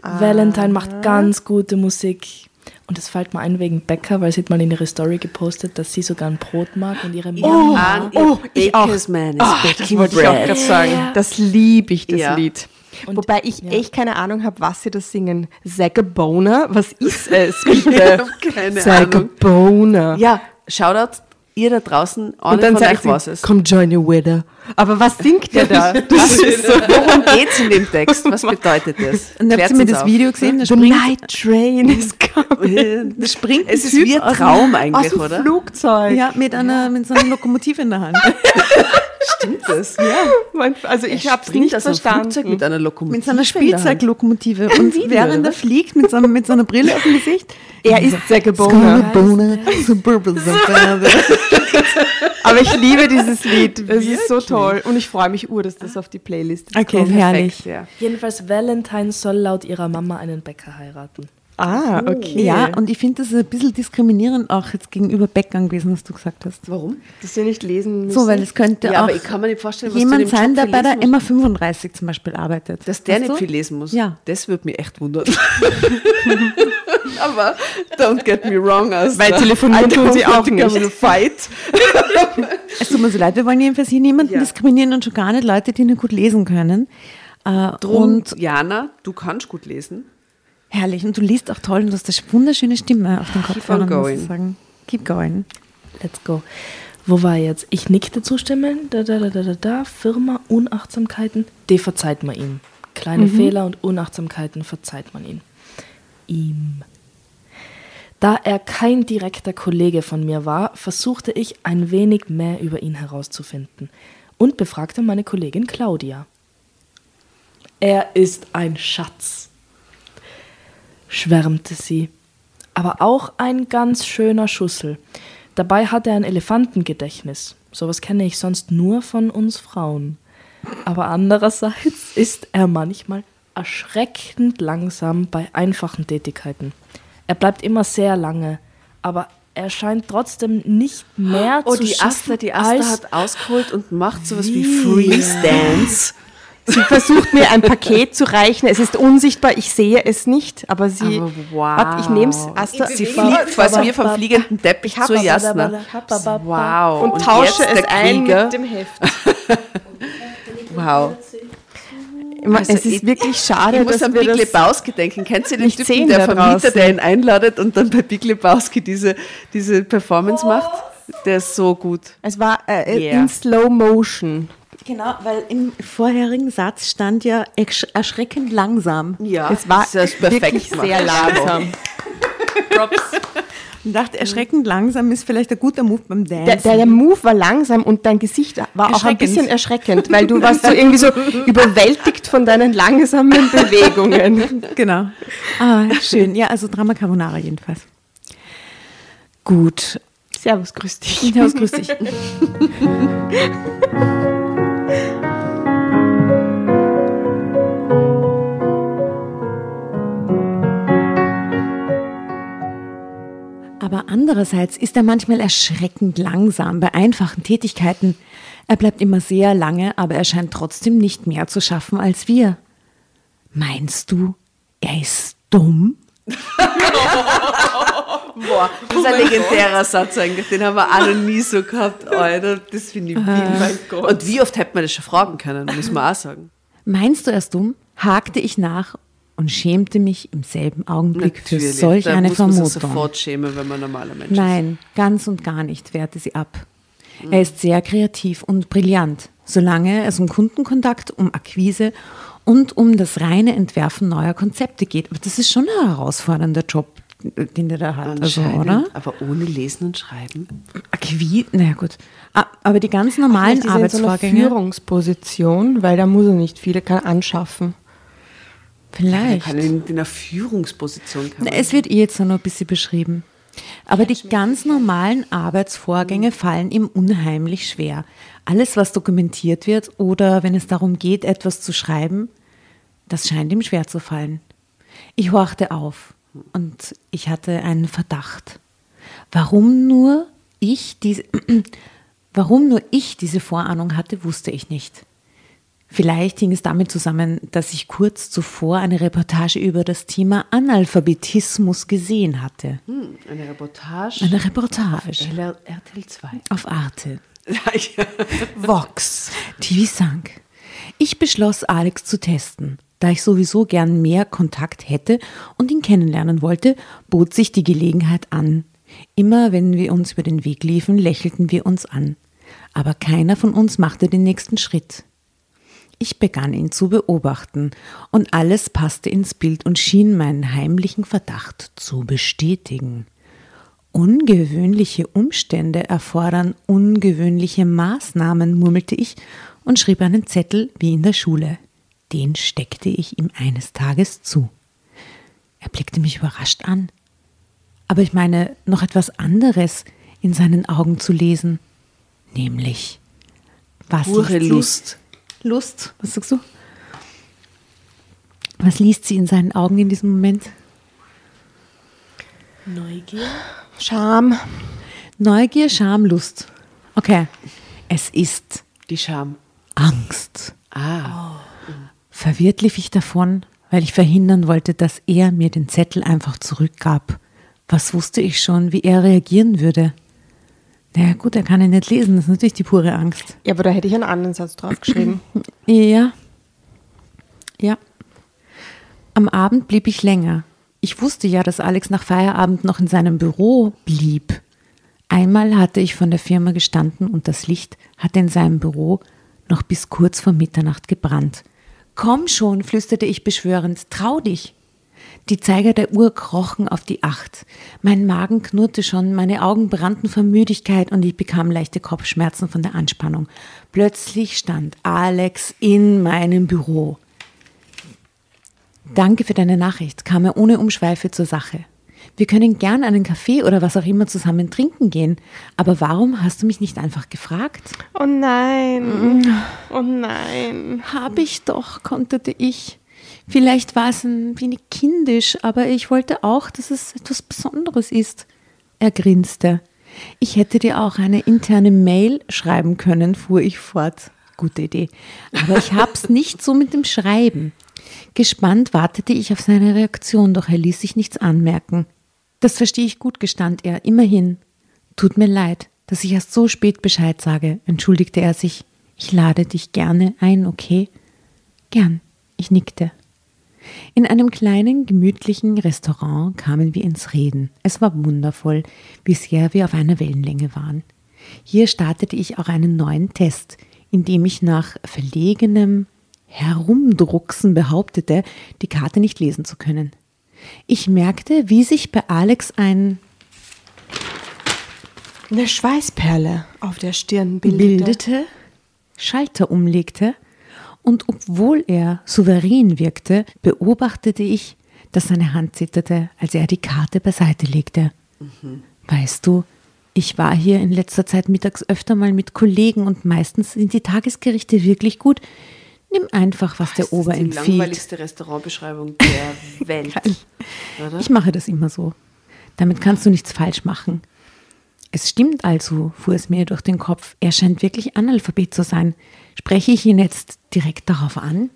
Valentine macht ganz gute Musik. Und das fällt mir ein wegen Bäcker, weil sie hat mal in ihre Story gepostet, dass sie sogar ein Brot mag und ihre Mama. oh, ich auch. Man is Ah, das wollte ich auch gerade sagen. Das liebe ich, das Ja. Lied. Und- Wobei ich ja. echt keine Ahnung habe, was sie da singen. Zagaboner? Was ist es? Bitte? hab keine Zagaboner. Ja, Shoutout, ihr da draußen, Und dann sagt euch sie, was es. komm join you with her. Aber was singt der da? Das ist so. Worum geht's in dem Text? Was bedeutet das? Und habt ihr mir das. Video gesehen? The night train is coming. da springt Es ist wie ein aus Traum Aus eigentlich, dem oder? Flugzeug. Ja, mit, einer, mit so einer Lokomotive in der Hand. Stimmt das? Mein- Also ich habe es nicht aus verstanden. Flugzeug mit einer Lokomotive Mit so einer in der Hand. Spielzeuglokomotive. Und während er fliegt, mit so, einer- mit so einer Brille auf dem Gesicht. er ist Zagaboner. Boner, Aber ich liebe dieses Lied. Es ist so toll. Und ich freue mich ur, dass das auf die Playlist Okay, kommt. herrlich. Ja. Jedenfalls Valentine soll laut ihrer Mama einen Bäcker heiraten. Ah, okay. Ja, und ich finde das ein bisschen diskriminierend auch jetzt gegenüber Bäckern gewesen, was du gesagt hast. Warum? dass wir nicht lesen müssen. So, weil es könnte Ja, auch aber ich kann mir nicht vorstellen, was jemand sein, der bei der lesen musst. Emma 35 zum Beispiel arbeitet. Dass der Weißt nicht du? viel lesen muss. Ja. Das würde mich echt wundern. aber don't get me wrong. Also, Weil telefonieren I tun sie auch nicht. Fight. Es tut mir so leid, wir wollen jedenfalls hier niemanden Ja. diskriminieren und schon gar nicht Leute, die nicht gut lesen können. Äh, Drum, und Jana, du kannst gut lesen. Herrlich. Und du liest auch toll und du hast eine wunderschöne Stimme auf den Kopfhörern, muss going. sagen. Keep going. Let's go. Wo war jetzt? Ich nickte zustimmend. Da, da, da, da, da, da. Firma, Unachtsamkeiten. Die verzeiht man ihm. Kleine Fehler und Unachtsamkeiten verzeiht man ihm. Ihm. Da er kein direkter Kollege von mir war, versuchte ich ein wenig mehr über ihn herauszufinden und befragte meine Kollegin Claudia. Er ist ein Schatz, schwärmte sie. Aber auch ein ganz schöner Schussel. Dabei hat er ein Elefantengedächtnis. Sowas kenne ich sonst nur von uns Frauen. Aber andererseits ist er manchmal erschreckend langsam bei einfachen Tätigkeiten. Er bleibt immer sehr lange, aber er scheint trotzdem nicht mehr Oh, zu die schaffen Asta, die als hat ausgeholt und macht sowas wie Wie? Freeze-Dance. Sie versucht mir ein Paket zu reichen. Es ist unsichtbar, ich sehe es nicht, aber sie. Aber wow. Warte, ich nehme es. Asta, Sie fliegt quasi wie vom fliegenden Teppich aber- Jasna. Wow. und, tausche jetzt es ein mit dem Heft. Wow. es ist ich- wirklich schade, Ich muss dass an Big Lebowski denken. Kennt ihr den nicht Typen, sehen der Vermieter, der ihn einladet und dann bei Big Lebowski diese, diese Performance macht? Der ist so gut. Es war äh, Yeah. in Slow Motion. Genau, weil im vorherigen Satz stand ja ersch erschreckend langsam. Ja, Es war das ist perfekt wirklich gemacht. sehr langsam. Und dachte, erschreckend langsam ist vielleicht ein guter Move beim Dance. Der, der, der Move war langsam und dein Gesicht war auch ein bisschen erschreckend, weil du warst so irgendwie so überwältigt von deinen langsamen Bewegungen. Genau. Ah, schön. Ja, also Drama Carbonara jedenfalls. Gut. Servus, grüß dich. Servus, grüß dich. andererseits ist er manchmal erschreckend langsam bei einfachen Tätigkeiten. Er bleibt immer sehr lange, aber er scheint trotzdem nicht mehr zu schaffen als wir. Meinst du, er ist dumm? Boah, das ist ein legendärer Satz eigentlich. Den haben wir alle nie so gehabt, Alter. Das finde ich wild. Und wie oft hätte man das schon fragen können, muss man auch sagen. Meinst du, er ist dumm? hakte ich nach und schämte mich im selben Augenblick für Natürlich, solch da eine muss man sich Vermutung. sofort schämen, wenn man ein normaler Mensch ist. Nein, ganz und gar nicht, wehrte sie ab. Er ist sehr kreativ und brillant, solange es um Kundenkontakt, um Akquise und um das reine Entwerfen neuer Konzepte geht. Aber das ist schon ein herausfordernder Job, den der da hat, also, oder? Aber ohne Lesen und Schreiben. Akquise, naja gut. Ah, Aber die ganz normalen ist er in so einer Arbeitsvorgänge, Führungsposition, weil da muss er nicht viele kann anschaffen. Vielleicht. kann in, in einer Führungsposition kann Na, Es wird eh jetzt noch ein bisschen beschrieben. Aber die ganz normalen Arbeitsvorgänge fallen ihm unheimlich schwer. Alles, was dokumentiert wird oder wenn es darum geht, etwas zu schreiben, das scheint ihm schwer zu fallen. Ich horchte auf und ich hatte einen Verdacht. Warum nur ich diese, warum nur ich diese Vorahnung hatte, wusste ich nicht. Vielleicht hing es damit zusammen, dass ich kurz zuvor eine Reportage über das Thema Analphabetismus gesehen hatte. Hm, eine Reportage? Eine Reportage. Auf RTL 2. Auf Arte. Vox. TV Sank. Ich beschloss, Alex zu testen. Da ich sowieso gern mehr Kontakt hätte und ihn kennenlernen wollte, bot sich die Gelegenheit an. Immer wenn wir uns über den Weg liefen, lächelten wir uns an. Aber keiner von uns machte den nächsten Schritt. Ich begann ihn zu beobachten, und alles passte ins Bild und schien meinen heimlichen Verdacht zu bestätigen. Ungewöhnliche Umstände erfordern ungewöhnliche Maßnahmen, murmelte ich und schrieb einen Zettel wie in der Schule. Den steckte ich ihm eines Tages zu. Er blickte mich überrascht an. Aber ich meine, noch etwas anderes in seinen Augen zu lesen, nämlich was Pure Lust. Lust, was sagst du? Was liest sie in seinen Augen in diesem Moment? Neugier. Scham. Neugier, Scham, Lust. Okay. Es ist Die Scham. Angst. Ah. Verwirrt lief ich davon, weil ich verhindern wollte, dass er mir den Zettel einfach zurückgab. Was wusste ich schon, wie er reagieren würde? Naja, gut, er kann ihn nicht lesen, das ist natürlich die pure Angst. Ja, aber da hätte ich einen anderen Satz draufgeschrieben. Ja. Ja. Am Abend blieb ich länger. Ich wusste ja, dass Alex nach Feierabend noch in seinem Büro blieb. Einmal hatte ich von der Firma gestanden und das Licht hatte in seinem Büro noch bis kurz vor Mitternacht gebrannt. Komm schon, flüsterte ich beschwörend, trau dich. Die Zeiger der Uhr krochen auf die Acht. Mein Magen knurrte schon, meine Augen brannten vor Müdigkeit und ich bekam leichte Kopfschmerzen von der Anspannung. Plötzlich stand Alex in meinem Büro. Danke für deine Nachricht, kam er ohne Umschweife zur Sache. Wir können gern einen Kaffee oder was auch immer zusammen trinken gehen, aber warum hast du mich nicht einfach gefragt? Oh nein. Oh nein. Hab ich doch, konterte ich. Vielleicht war es ein wenig kindisch, aber ich wollte auch, dass es etwas Besonderes ist. Er grinste. Ich hätte dir auch eine interne Mail schreiben können, fuhr ich fort. Gute Idee. Aber ich hab's nicht so mit dem Schreiben. Gespannt wartete ich auf seine Reaktion, doch er ließ sich nichts anmerken. Das verstehe ich gut, gestand er. Immerhin. Tut mir leid, dass ich erst so spät Bescheid sage, entschuldigte er sich. Ich lade dich gerne ein, okay? Gern. Ich nickte. In einem kleinen, gemütlichen Restaurant kamen wir ins Reden. Es war wundervoll, wie sehr wir auf einer Wellenlänge waren. Hier startete ich auch einen neuen Test, in dem ich nach verlegenem Herumdrucksen behauptete, die Karte nicht lesen zu können. Ich merkte, wie sich bei Alex ein Eine Schweißperle auf der Stirn bildete. bildete, Schalter umlegte und obwohl er souverän wirkte, beobachtete ich, dass seine Hand zitterte, als er die Karte beiseite legte. Weißt du, ich war hier in letzter Zeit mittags öfter mal mit Kollegen und meistens sind die Tagesgerichte wirklich gut. Nimm einfach, was der Ober das ist die empfiehlt. langweiligste Restaurantbeschreibung der Welt. Ich mache das immer so. Damit kannst du nichts falsch machen. Es stimmt also, fuhr es mir durch den Kopf. Er scheint wirklich Analphabet zu sein. Spreche ich ihn jetzt direkt darauf an?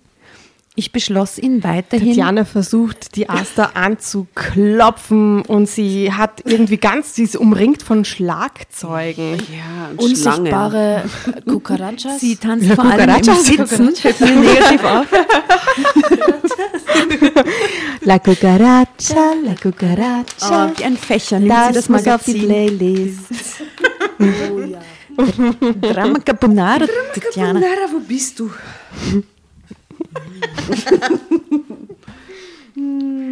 Ich beschloss ihn weiterhin. Tatjana versucht, die Asta anzuklopfen und sie hat irgendwie ganz, sie ist umringt von Schlagzeugen. ja, und. Unsichtbare Cucarachas. Sie tanzt vor allem im. Sitzen. Fällt mir negativ auf. La cucaracha, la cucaracha. Oh, wie ein Fächer. Nimmt sie das muss auf die Magazin. Playlist. Oh, ja. Drama Carbonara, Tatjana. Lara, wo bist du?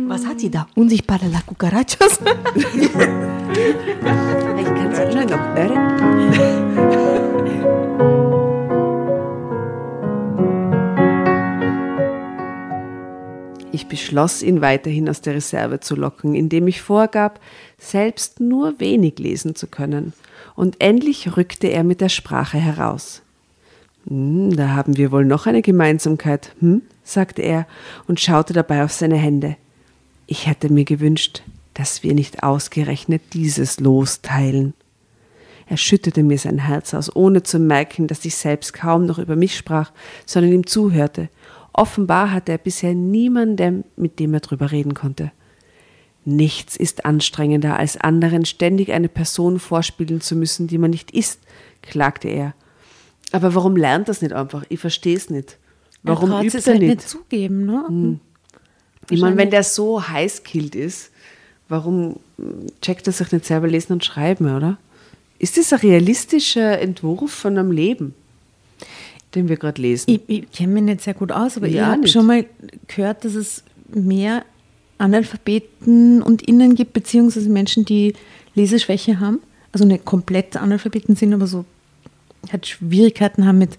Was hat sie da? Unsichtbare La cucarachas. Ich kann es schon noch hören. Ich beschloss, ihn weiterhin aus der Reserve zu locken, indem ich vorgab, selbst nur wenig lesen zu können. Und endlich rückte er mit der Sprache heraus. Hm, da haben wir wohl noch eine Gemeinsamkeit, hm? sagte er und schaute dabei auf seine Hände. Ich hätte mir gewünscht, dass wir nicht ausgerechnet dieses Los teilen. Er schüttete mir sein Herz aus, ohne zu merken, dass ich selbst kaum noch über mich sprach, sondern ihm zuhörte. Offenbar hatte er bisher niemanden, mit dem er drüber reden konnte. Nichts ist anstrengender, als anderen ständig eine Person vorspielen zu müssen, die man nicht ist, klagte er. Aber warum lernt das nicht einfach? Ich verstehe es nicht. Warum er übt es er halt nicht? nicht zugeben, ne? Hm. Ich meine, wenn der so heißkillt ist, warum checkt er sich nicht selber lesen und schreiben, oder? Ist das ein realistischer Entwurf von einem Leben, den wir gerade lesen? Ich, ich kenne mich nicht sehr gut aus, aber ich Ja, habe nicht. schon mal gehört, dass es mehr Analphabeten und Innen gibt, beziehungsweise Menschen, die Leseschwäche haben. Also nicht komplett Analphabeten sind, aber so halt Schwierigkeiten haben mit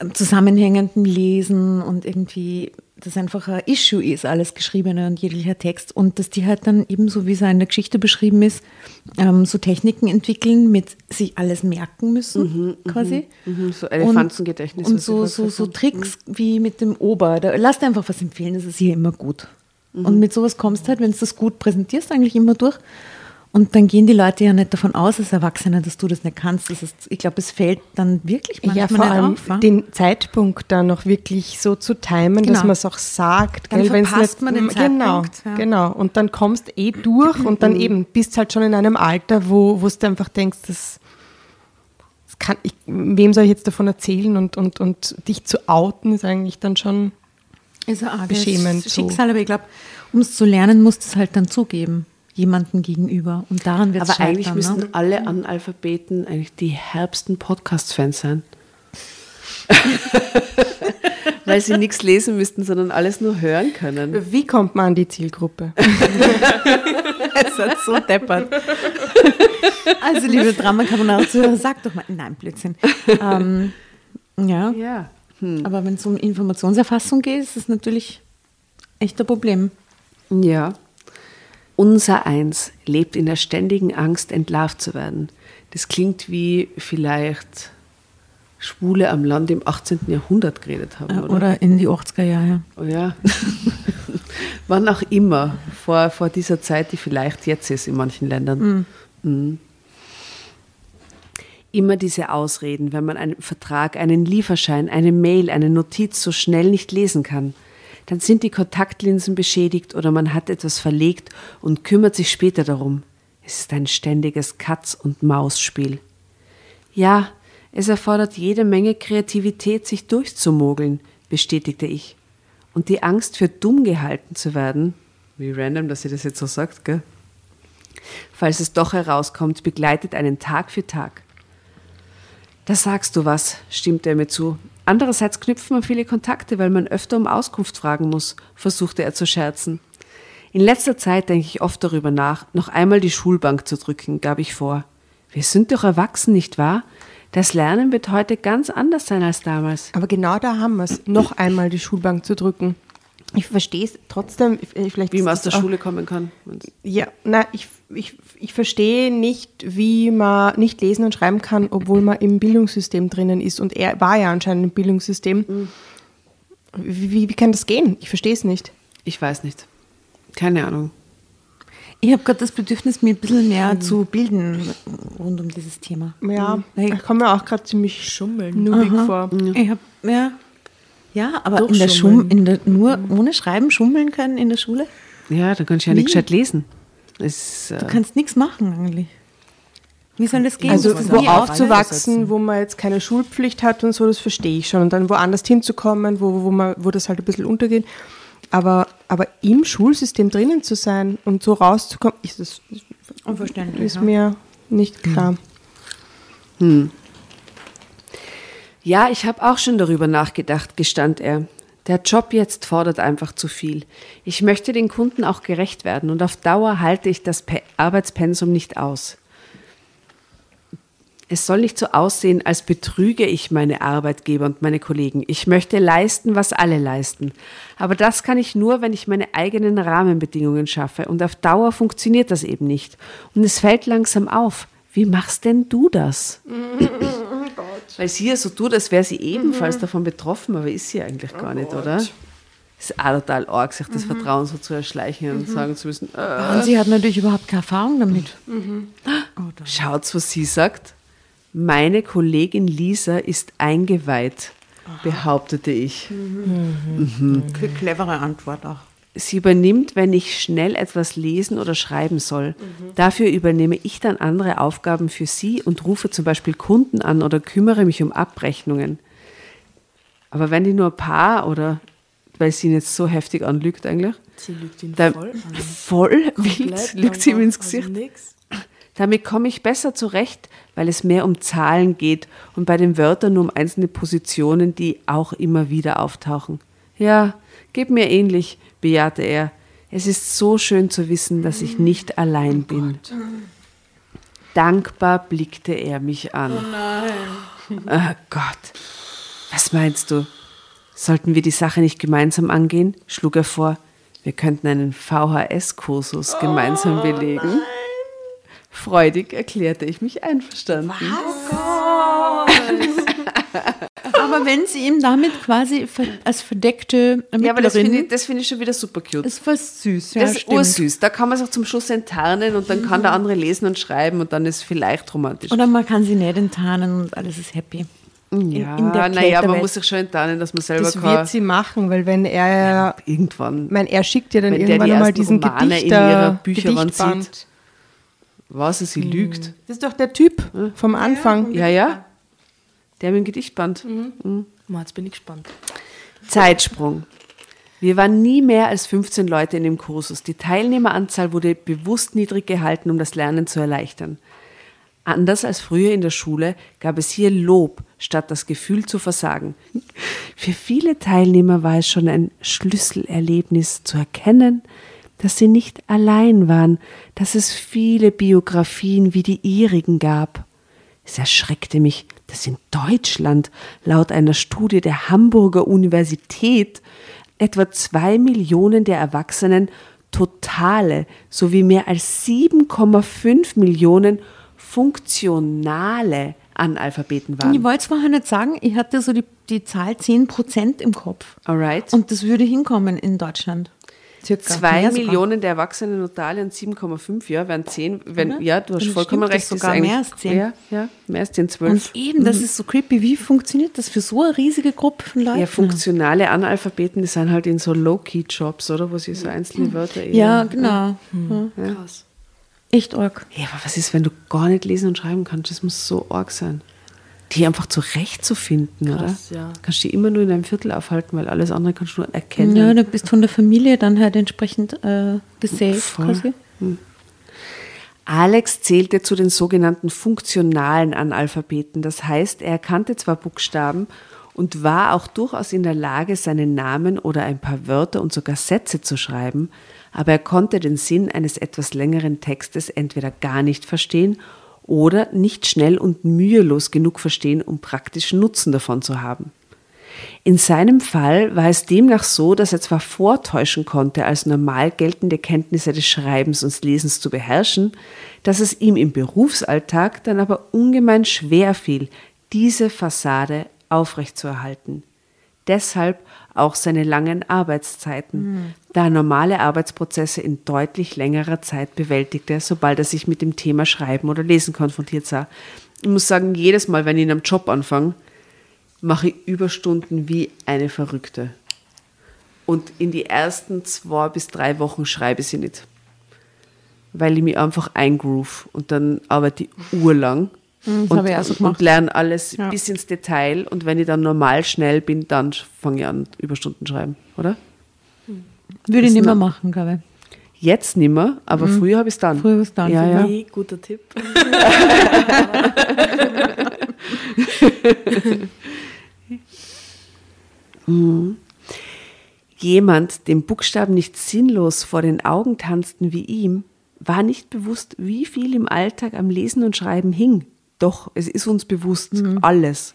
ähm, zusammenhängendem Lesen und irgendwie das einfach ein Issue ist, alles Geschriebene und jeglicher Text. Und dass die halt dann ebenso, wie es in der Geschichte beschrieben ist, ähm, so Techniken entwickeln, mit sich alles merken müssen, quasi. Mhm, so Elefantengedächtnis. Und was so, so, so Tricks wie mit dem Ober. Da, lass dir einfach was empfehlen, das ist hier immer gut. Und mit sowas kommst halt, wenn du das gut präsentierst, eigentlich immer durch. Und dann gehen die Leute ja nicht davon aus, als Erwachsene, dass du das nicht kannst. Das ist, ich glaube, es fällt dann wirklich manchmal Ja, vor nicht allem auf. den Zeitpunkt dann noch wirklich so zu timen, dass Genau. man es auch sagt. Dann gell, verpasst man den Genau, Zeitpunkt, ja. genau. Und dann kommst eh durch und dann eben bist halt schon in einem Alter, wo, wo du einfach denkst, das, das kann ich, wem soll ich jetzt davon erzählen und, und, und dich zu outen ist eigentlich dann schon ist beschämend so. Schicksal, aber ich glaube, um es zu lernen, musst du es halt dann zugeben, jemandem gegenüber. Und daran wird es Aber eigentlich ne? alle Analphabeten eigentlich die herbsten Podcast-Fans sein. Weil sie nichts lesen müssten, sondern alles nur hören können. Wie kommt man an die Zielgruppe? Es hat so deppert. Also, liebe Drama Carbonara-Zuhörer, sag doch mal, nein, Blödsinn. Ähm, ja, Ja. aber wenn es um Informationserfassung geht, ist es natürlich echt ein Problem. Ja. Unser Eins lebt in der ständigen Angst, entlarvt zu werden. Das klingt wie vielleicht Schwule am Land im 18. Jahrhundert geredet haben, Äh, oder? Oder in die 80er Jahre. Oh ja. Wann auch immer, vor, vor dieser Zeit, die vielleicht jetzt ist in manchen Ländern. Mhm. Immer diese Ausreden, wenn man einen Vertrag, einen Lieferschein, eine Mail, eine Notiz so schnell nicht lesen kann. Dann sind die Kontaktlinsen beschädigt oder man hat etwas verlegt und kümmert sich später darum. Es ist ein ständiges Katz- und Maus-Spiel. Ja, es erfordert jede Menge Kreativität, sich durchzumogeln, bestätigte ich. Und die Angst, für dumm gehalten zu werden, wie random, dass sie das jetzt so sagt, gell? Falls es doch herauskommt, begleitet einen Tag für Tag. Da sagst du was, stimmte er mir zu. Andererseits knüpft man viele Kontakte, weil man öfter um Auskunft fragen muss, versuchte er zu scherzen. In letzter Zeit denke ich oft darüber nach, noch einmal die Schulbank zu drücken, gab ich vor. Wir sind doch erwachsen, nicht wahr? Das Lernen wird heute ganz anders sein als damals. Aber genau da haben wir es, noch einmal die Schulbank zu drücken. Ich verstehe es trotzdem, ich- vielleicht Wie man aus der Schule kommen kann. Ja, na, ich, ich, ich verstehe nicht, wie man nicht lesen und schreiben kann, obwohl man im Bildungssystem drinnen ist. Und er war ja anscheinend im Bildungssystem. Wie, wie, wie kann das gehen? Ich verstehe es nicht. Ich weiß nicht. Keine Ahnung. Ich habe gerade das Bedürfnis, mir ein bisschen mehr zu bilden rund um dieses Thema. Ja, Weil- ich komme mir auch gerade ziemlich schummeln, nubig vor. Ich hab, ja, ja, aber in der Schum, in der, nur ohne Schreiben schummeln können in der Schule? Ja, da kannst du ja nicht gescheit lesen. Es, äh, Du kannst nichts machen eigentlich. Wie soll das gehen? Also Das wo aufzuwachsen, wo man jetzt keine Schulpflicht hat und so, das verstehe ich schon. Und dann woanders hinzukommen, wo, wo, man, wo das halt ein bisschen untergeht. Aber, aber im Schulsystem drinnen zu sein und so rauszukommen, ist, das, Unverständlich. ist ne? mir nicht klar. Ja, ich habe auch schon darüber nachgedacht, gestand er. Der Job jetzt fordert einfach zu viel. Ich möchte den Kunden auch gerecht werden und auf Dauer halte ich das Pe Arbeitspensum nicht aus. Es soll nicht so aussehen, als betrüge ich meine Arbeitgeber und meine Kollegen. Ich möchte leisten, was alle leisten. Aber das kann ich nur, wenn ich meine eigenen Rahmenbedingungen schaffe. Und auf Dauer funktioniert das eben nicht. Und es fällt langsam auf. Wie machst denn du das? Oh Weil sie ja so tut, als wäre sie ebenfalls mhm. davon betroffen, aber ist sie eigentlich gar oh nicht, Gott. oder? ist auch total arg, sich das mhm. Vertrauen so zu erschleichen und mhm. sagen zu müssen. Äh. Und sie hat natürlich überhaupt keine Erfahrung damit. Mhm. Oh, Schaut, was sie sagt. Meine Kollegin Lisa ist eingeweiht, Aha. behauptete ich. Mhm. Mhm. Clevere Antwort auch. Sie übernimmt, wenn ich schnell etwas lesen oder schreiben soll. Mhm. Dafür übernehme ich dann andere Aufgaben für sie und rufe zum Beispiel Kunden an oder kümmere mich um Abrechnungen. Aber wenn die nur ein paar oder weil sie ihn jetzt so heftig anlügt eigentlich. Sie lügt ihn da, voll an. Voll wild lügt sie ihm ins Gesicht. Damit komme ich besser zurecht, weil es mehr um Zahlen geht und bei den Wörtern nur um einzelne Positionen, die auch immer wieder auftauchen. Ja, geht mir ähnlich, bejahte er. Es ist so schön zu wissen, dass ich nicht allein oh bin. Gott. Dankbar blickte er mich an. Oh nein. Oh Gott. Was meinst du? Sollten wir die Sache nicht gemeinsam angehen, schlug er vor, wir könnten einen VHS-Kursus gemeinsam belegen. Nein. Freudig erklärte ich mich einverstanden. Was? Oh Aber wenn sie ihm damit quasi als verdeckte Ermittlerin... Ja, aber das finde ich, find ich schon wieder super cute. Das ist fast süß. Ja, das ist ursüß. Da kann man es auch zum Schluss enttarnen und dann mhm. kann der andere lesen und schreiben und dann ist es vielleicht romantisch. Oder man kann sie nicht enttarnen und alles ist happy. Ja, naja, man muss sich schon enttarnen, dass man selber Das wird sie machen, weil wenn er ja, irgendwann, mein, er schickt ja dann irgendwann die mal diesen Romane Gedichter, in ihrer Bücherwand sieht, was sie hm. lügt. Das ist doch der Typ vom Anfang. Ja, ja. Der mit dem Gedichtband. Mhm. Mhm. Jetzt bin ich gespannt. Zeitsprung. Wir waren nie mehr als 15 Leute in dem Kursus. Die Teilnehmeranzahl wurde bewusst niedrig gehalten, um das Lernen zu erleichtern. Anders als früher in der Schule gab es hier Lob statt das Gefühl zu versagen. Für viele Teilnehmer war es schon ein Schlüsselerlebnis zu erkennen, dass sie nicht allein waren, dass es viele Biografien wie die ihrigen gab. Es erschreckte mich, dass in Deutschland laut einer Studie der Hamburger Universität etwa zwei Millionen der Erwachsenen totale sowie mehr als 7,5 Millionen funktionale Analphabeten waren. Ich wollte es vorher nicht sagen, ich hatte so die, die Zahl 10% im Kopf. Alright. Und das würde hinkommen in Deutschland. Circa. Zwei Millionen der Erwachsenen in Italien, 7,5, ja, wären 10. Wenn, ja, du hast vollkommen recht. sogar mehr als 10. Ja, ja, mehr als 10, 12. Und eben, das mhm. ist so creepy. Wie funktioniert das für so eine riesige Gruppe von Leuten? Ja, funktionale Analphabeten, die sind halt in so Low-Key-Jobs, oder? Wo sie so einzelne Wörter eher. Ja, genau. Mhm. Ja. Krass. Echt arg. Ja, aber was ist, wenn du gar nicht lesen und schreiben kannst? Das muss so arg sein. Die einfach zurechtzufinden, Krass, oder? Ja. Kannst du die immer nur in einem Viertel aufhalten, weil alles andere kannst du nur erkennen. Ja, du bist von der Familie dann halt entsprechend äh, gesaved quasi. Hm. Alex zählte zu den sogenannten funktionalen Analphabeten. Das heißt, er erkannte zwar Buchstaben und war auch durchaus in der Lage, seinen Namen oder ein paar Wörter und sogar Sätze zu schreiben, aber er konnte den Sinn eines etwas längeren Textes entweder gar nicht verstehen oder nicht schnell und mühelos genug verstehen, um praktischen Nutzen davon zu haben. In seinem Fall war es demnach so, dass er zwar vortäuschen konnte, als normal geltende Kenntnisse des Schreibens und Lesens zu beherrschen, dass es ihm im Berufsalltag dann aber ungemein schwer fiel, diese Fassade aufrechtzuerhalten. Deshalb auch seine langen Arbeitszeiten, mhm. Da er normale Arbeitsprozesse in deutlich längerer Zeit bewältigte, sobald er sich mit dem Thema Schreiben oder Lesen konfrontiert sah. Ich muss sagen, jedes Mal, wenn ich in einem Job anfange, mache ich Überstunden wie eine Verrückte. Und in die ersten zwei bis drei Wochen schreibe ich sie nicht. Weil ich mich einfach eingroove und dann arbeite ich urlang Mhm, das und, ich auch so gemacht. und lerne alles ja. bis ins Detail. Und wenn ich dann normal schnell bin, dann fange ich an, Überstunden schreiben, oder? Würde ich nicht mehr machen, glaube ich. Jetzt nicht mehr, aber mhm. früher habe ich es dann. Früher habe ich es dann. Ja, ja. Nee, guter Tipp. mhm. Jemand, dem Buchstaben nicht sinnlos vor den Augen tanzten wie ihm, war nicht bewusst, wie viel im Alltag am Lesen und Schreiben hing. doch, es ist uns bewusst, alles.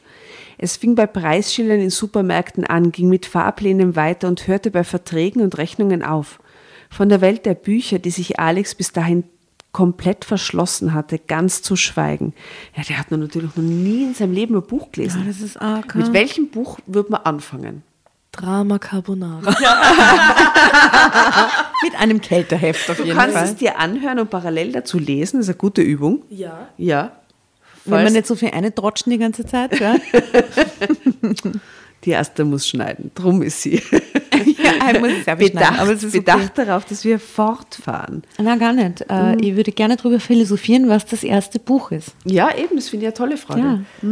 Es fing bei Preisschildern in Supermärkten an, ging mit Fahrplänen weiter und hörte bei Verträgen und Rechnungen auf. Von der Welt der Bücher, die sich Alex bis dahin komplett verschlossen hatte, ganz zu schweigen. Ja, der hat natürlich noch nie in seinem Leben ein Buch gelesen. Ja, das ist arg. Mit welchem Buch wird man anfangen? Drama Carbonara. Mit einem Kälteheft auf Du jeden kannst Fall. es dir anhören und parallel dazu lesen, das ist eine gute Übung. Ja. Ja. Wenn man Falls- nicht so viel eine trotschen die ganze Zeit, ja? Die erste muss schneiden, drum ist sie. ja ich muss es Bedacht, aber es ist bedacht darauf, dass wir fortfahren. Okay. Na, gar nicht. Äh, Ich würde gerne darüber philosophieren, was das erste Buch ist. Ja, eben, das finde ich eine tolle Frage. Ja.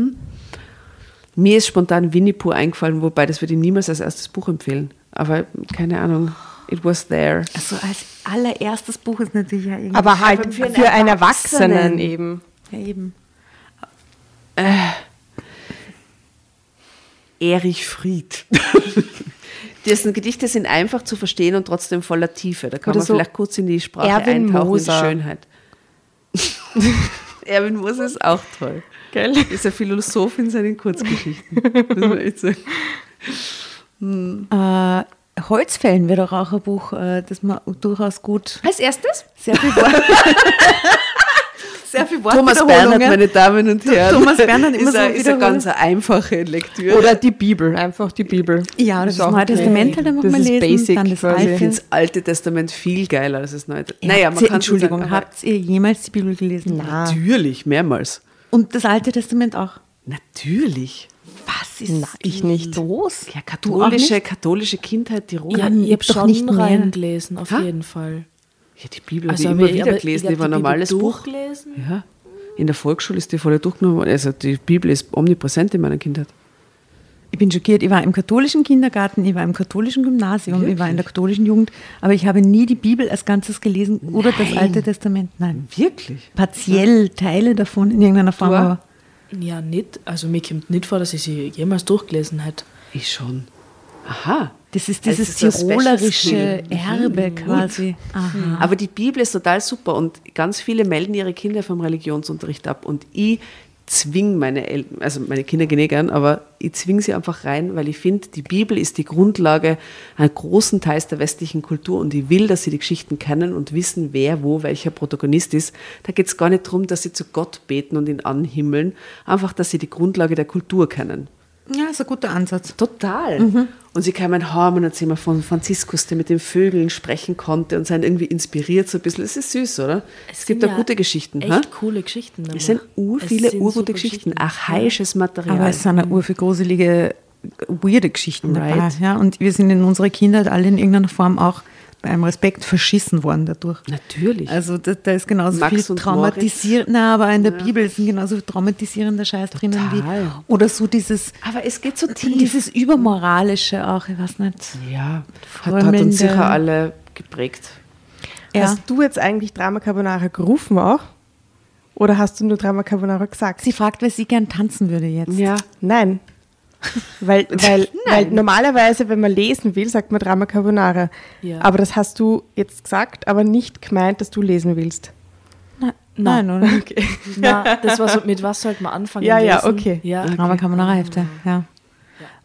Mir ist spontan Winnie Pooh eingefallen, wobei das würde ich niemals als erstes Buch empfehlen. Aber keine Ahnung, it was there. Also als allererstes Buch ist natürlich ja irgendwie. Aber halt für für, einen einen Erwachsenen. Erwachsenen eben. ja, eben. Erich Fried. Dessen Gedichte sind einfach zu verstehen und trotzdem voller Tiefe. Da kann Oder man so vielleicht kurz in die Sprache Erwin eintauchen, Moser. in die Schönheit. Erwin Moser ist auch toll. Gell? Ist ein Philosoph in seinen Kurzgeschichten. Muss man echt sagen. Äh, Holzfällen wäre doch auch ein Buch, äh, das man durchaus gut. Als erstes? Sehr viel. sehr viel Thomas Wortwiederholungen. Bernhard, meine Damen und Herren. Thomas Bernhard immer ist, so eine, ist eine ganz einfache Lektüre. Oder die Bibel, einfach die Bibel. Ja, das, ist das Neue. Testament halt einfach Das mal ist lesen. basic dann das quasi. ich Alte. finde das Alte Testament viel geiler als das Neue. Ja, naja, ihr, kann Entschuldigung, sagen, habt ihr jemals die Bibel gelesen? Na. Natürlich, mehrmals. Und das Alte Testament auch? Natürlich. Was ist Na, ich nicht. los? Ja, katholische, katholische Kindheit Tirol. Ja, ihr ich habe schon reingelesen, auf Ha? jeden Fall. Ja, die Bibel Also habe ich immer wieder gelesen. ich Die war ein normales Buch. durchgelesen. Ja. In der Volksschule ist die voll durchgenommen worden. Also die Bibel ist omnipräsent in meiner Kindheit. Ich bin schockiert. Ich war im katholischen Kindergarten, ich war im katholischen Gymnasium, ich war in der katholischen Jugend, aber ich habe nie die Bibel als Ganzes gelesen oder das Nein. Alte Testament. Nein. Wirklich? Partiell Teile davon in irgendeiner Form. Aber Ja, nicht. Also mir kommt nicht vor, dass ich sie jemals durchgelesen hätte. Ich schon. Aha. Das ist Also dieses ist Special tirolerische Skill. Erbe Mhm, quasi. Aha. Aber die Bibel ist total super und ganz viele melden ihre Kinder vom Religionsunterricht ab und ich zwinge meine Eltern, also meine Kinder gehen eh gern, aber ich zwinge sie einfach rein, weil ich finde, die Bibel ist die Grundlage einer großen Teils der westlichen Kultur und ich will, dass sie die Geschichten kennen und wissen, wer wo welcher Protagonist ist. Da geht es gar nicht darum, dass sie zu Gott beten und ihn anhimmeln, einfach, dass sie die Grundlage der Kultur kennen. Ja, ist ein guter Ansatz. Total. Und sie kamen heim und erzählen mir von Franziskus, der mit den Vögeln sprechen konnte und sind irgendwie inspiriert so ein bisschen. Es ist süß, oder? Es, gibt sind da gute Geschichten. Echt hä? coole Geschichten. Es sind ur Es viele urgute super Geschichten, archaisches Material. Aber es sind auch urviel gruselige, weirde Geschichten dabei. Right. Ja, und wir sind in unserer Kindheit alle in irgendeiner Form auch bei einem Respekt verschissen worden dadurch. Natürlich. Also da, da ist genauso Max viel traumatisierend, na, aber in der Bibel sind genauso viel traumatisierender Scheiß drinnen wie oder so dieses aber es geht so tief. dieses übermoralische auch, ich weiß nicht. ja, hat, hat uns sicher alle geprägt. Ja. Hast du jetzt eigentlich Drama Carbonara gerufen auch? Oder hast du nur Drama Carbonara gesagt? Sie fragt, wer sie gern tanzen würde jetzt. Ja. Nein. Weil, weil, weil normalerweise, wenn man lesen will, sagt man Drama Carbonara. Ja. Aber das hast du jetzt gesagt, aber nicht gemeint, dass du lesen willst. Na, nein, oder? Na, das war so, mit was sollte man anfangen? Ja, ja, lesen? okay. Ja, Drama Carbonara Hefte, ja.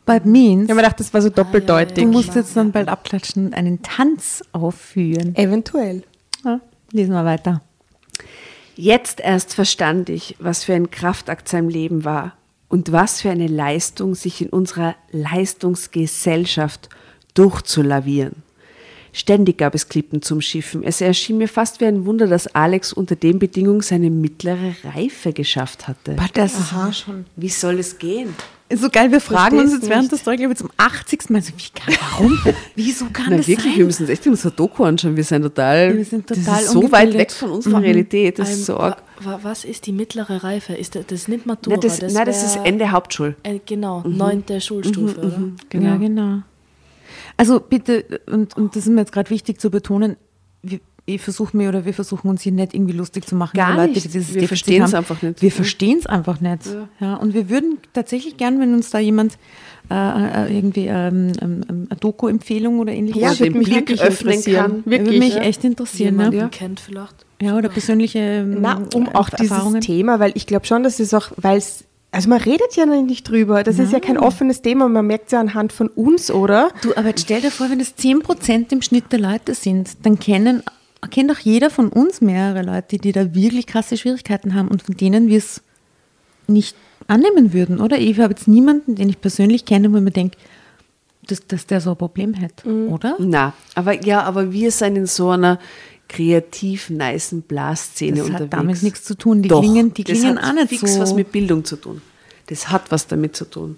But means, Ich habe mir gedacht, das war so doppeldeutig. du musst jetzt dann bald abklatschen und einen Tanz aufführen. Eventuell. Ja, lesen wir weiter. Jetzt erst verstand ich, was für ein Kraftakt sein Leben war und was für eine Leistung, sich in unserer Leistungsgesellschaft durchzulavieren. Ständig gab es Klippen zum Schiffen. Es erschien mir fast wie ein Wunder, dass Alex unter den Bedingungen seine mittlere Reife geschafft hatte. Aber das ist auch schon. Wie soll es gehen? So geil, wir fragen uns jetzt während nicht. der Story, glaube ich, zum 80. Mal so, wie kann, warum? Wieso kann Na das wirklich, wir sein? müssen uns echt unser Doku anschauen. Wir sind total, Wir sind das total ist so weit weg von unserer Realität. Das ist so arg. Wa, wa, was ist die mittlere Reife? Ist das, das nicht Matura? Nein, das, nein, das ist Ende Hauptschul. Äh, genau, neunte Schulstufe, oder? Genau. Ja, genau. Also bitte, und, und das ist mir jetzt gerade wichtig zu betonen, wir, ich versuche mir oder wir versuchen uns hier nicht irgendwie lustig zu machen. Gar Leute, nicht. die dieses Wir Defizit verstehen's haben. einfach nicht. Wir verstehen es einfach nicht. Ja. und wir würden tatsächlich gern, wenn uns da jemand äh, äh, irgendwie ähm, ähm, ähm, eine Doku-Empfehlung oder ähnliches Ja, Oder würde den mich Blick wirklich öffnen interessieren. kann. würde Wirklich. mich echt interessieren. Jemanden Ne? kennt vielleicht. Ja, oder persönliche ähm, Na, um auch Erfahrungen. dieses Thema, weil ich glaube schon, dass es auch, weil es, also man redet ja nicht drüber. Das ist ja kein offenes Thema, man merkt es ja anhand von uns, oder? Du, aber jetzt stell dir vor, wenn es 10% im Schnitt der Leute sind, dann kennen, kennt auch jeder von uns mehrere Leute, die da wirklich krasse Schwierigkeiten haben und von denen wir es nicht annehmen würden, oder? Ich habe jetzt niemanden, den ich persönlich kenne, wo ich mir denke, dass, dass der so ein Problem hat, oder? Na, aber ja, aber wir sind in so einer kreativ nicen Blasszene Das unterwegs. hat damit nichts zu tun. Die Doch, klingen, die das klingen hat auch nicht fix so. was mit Bildung zu tun. Das hat was damit zu tun.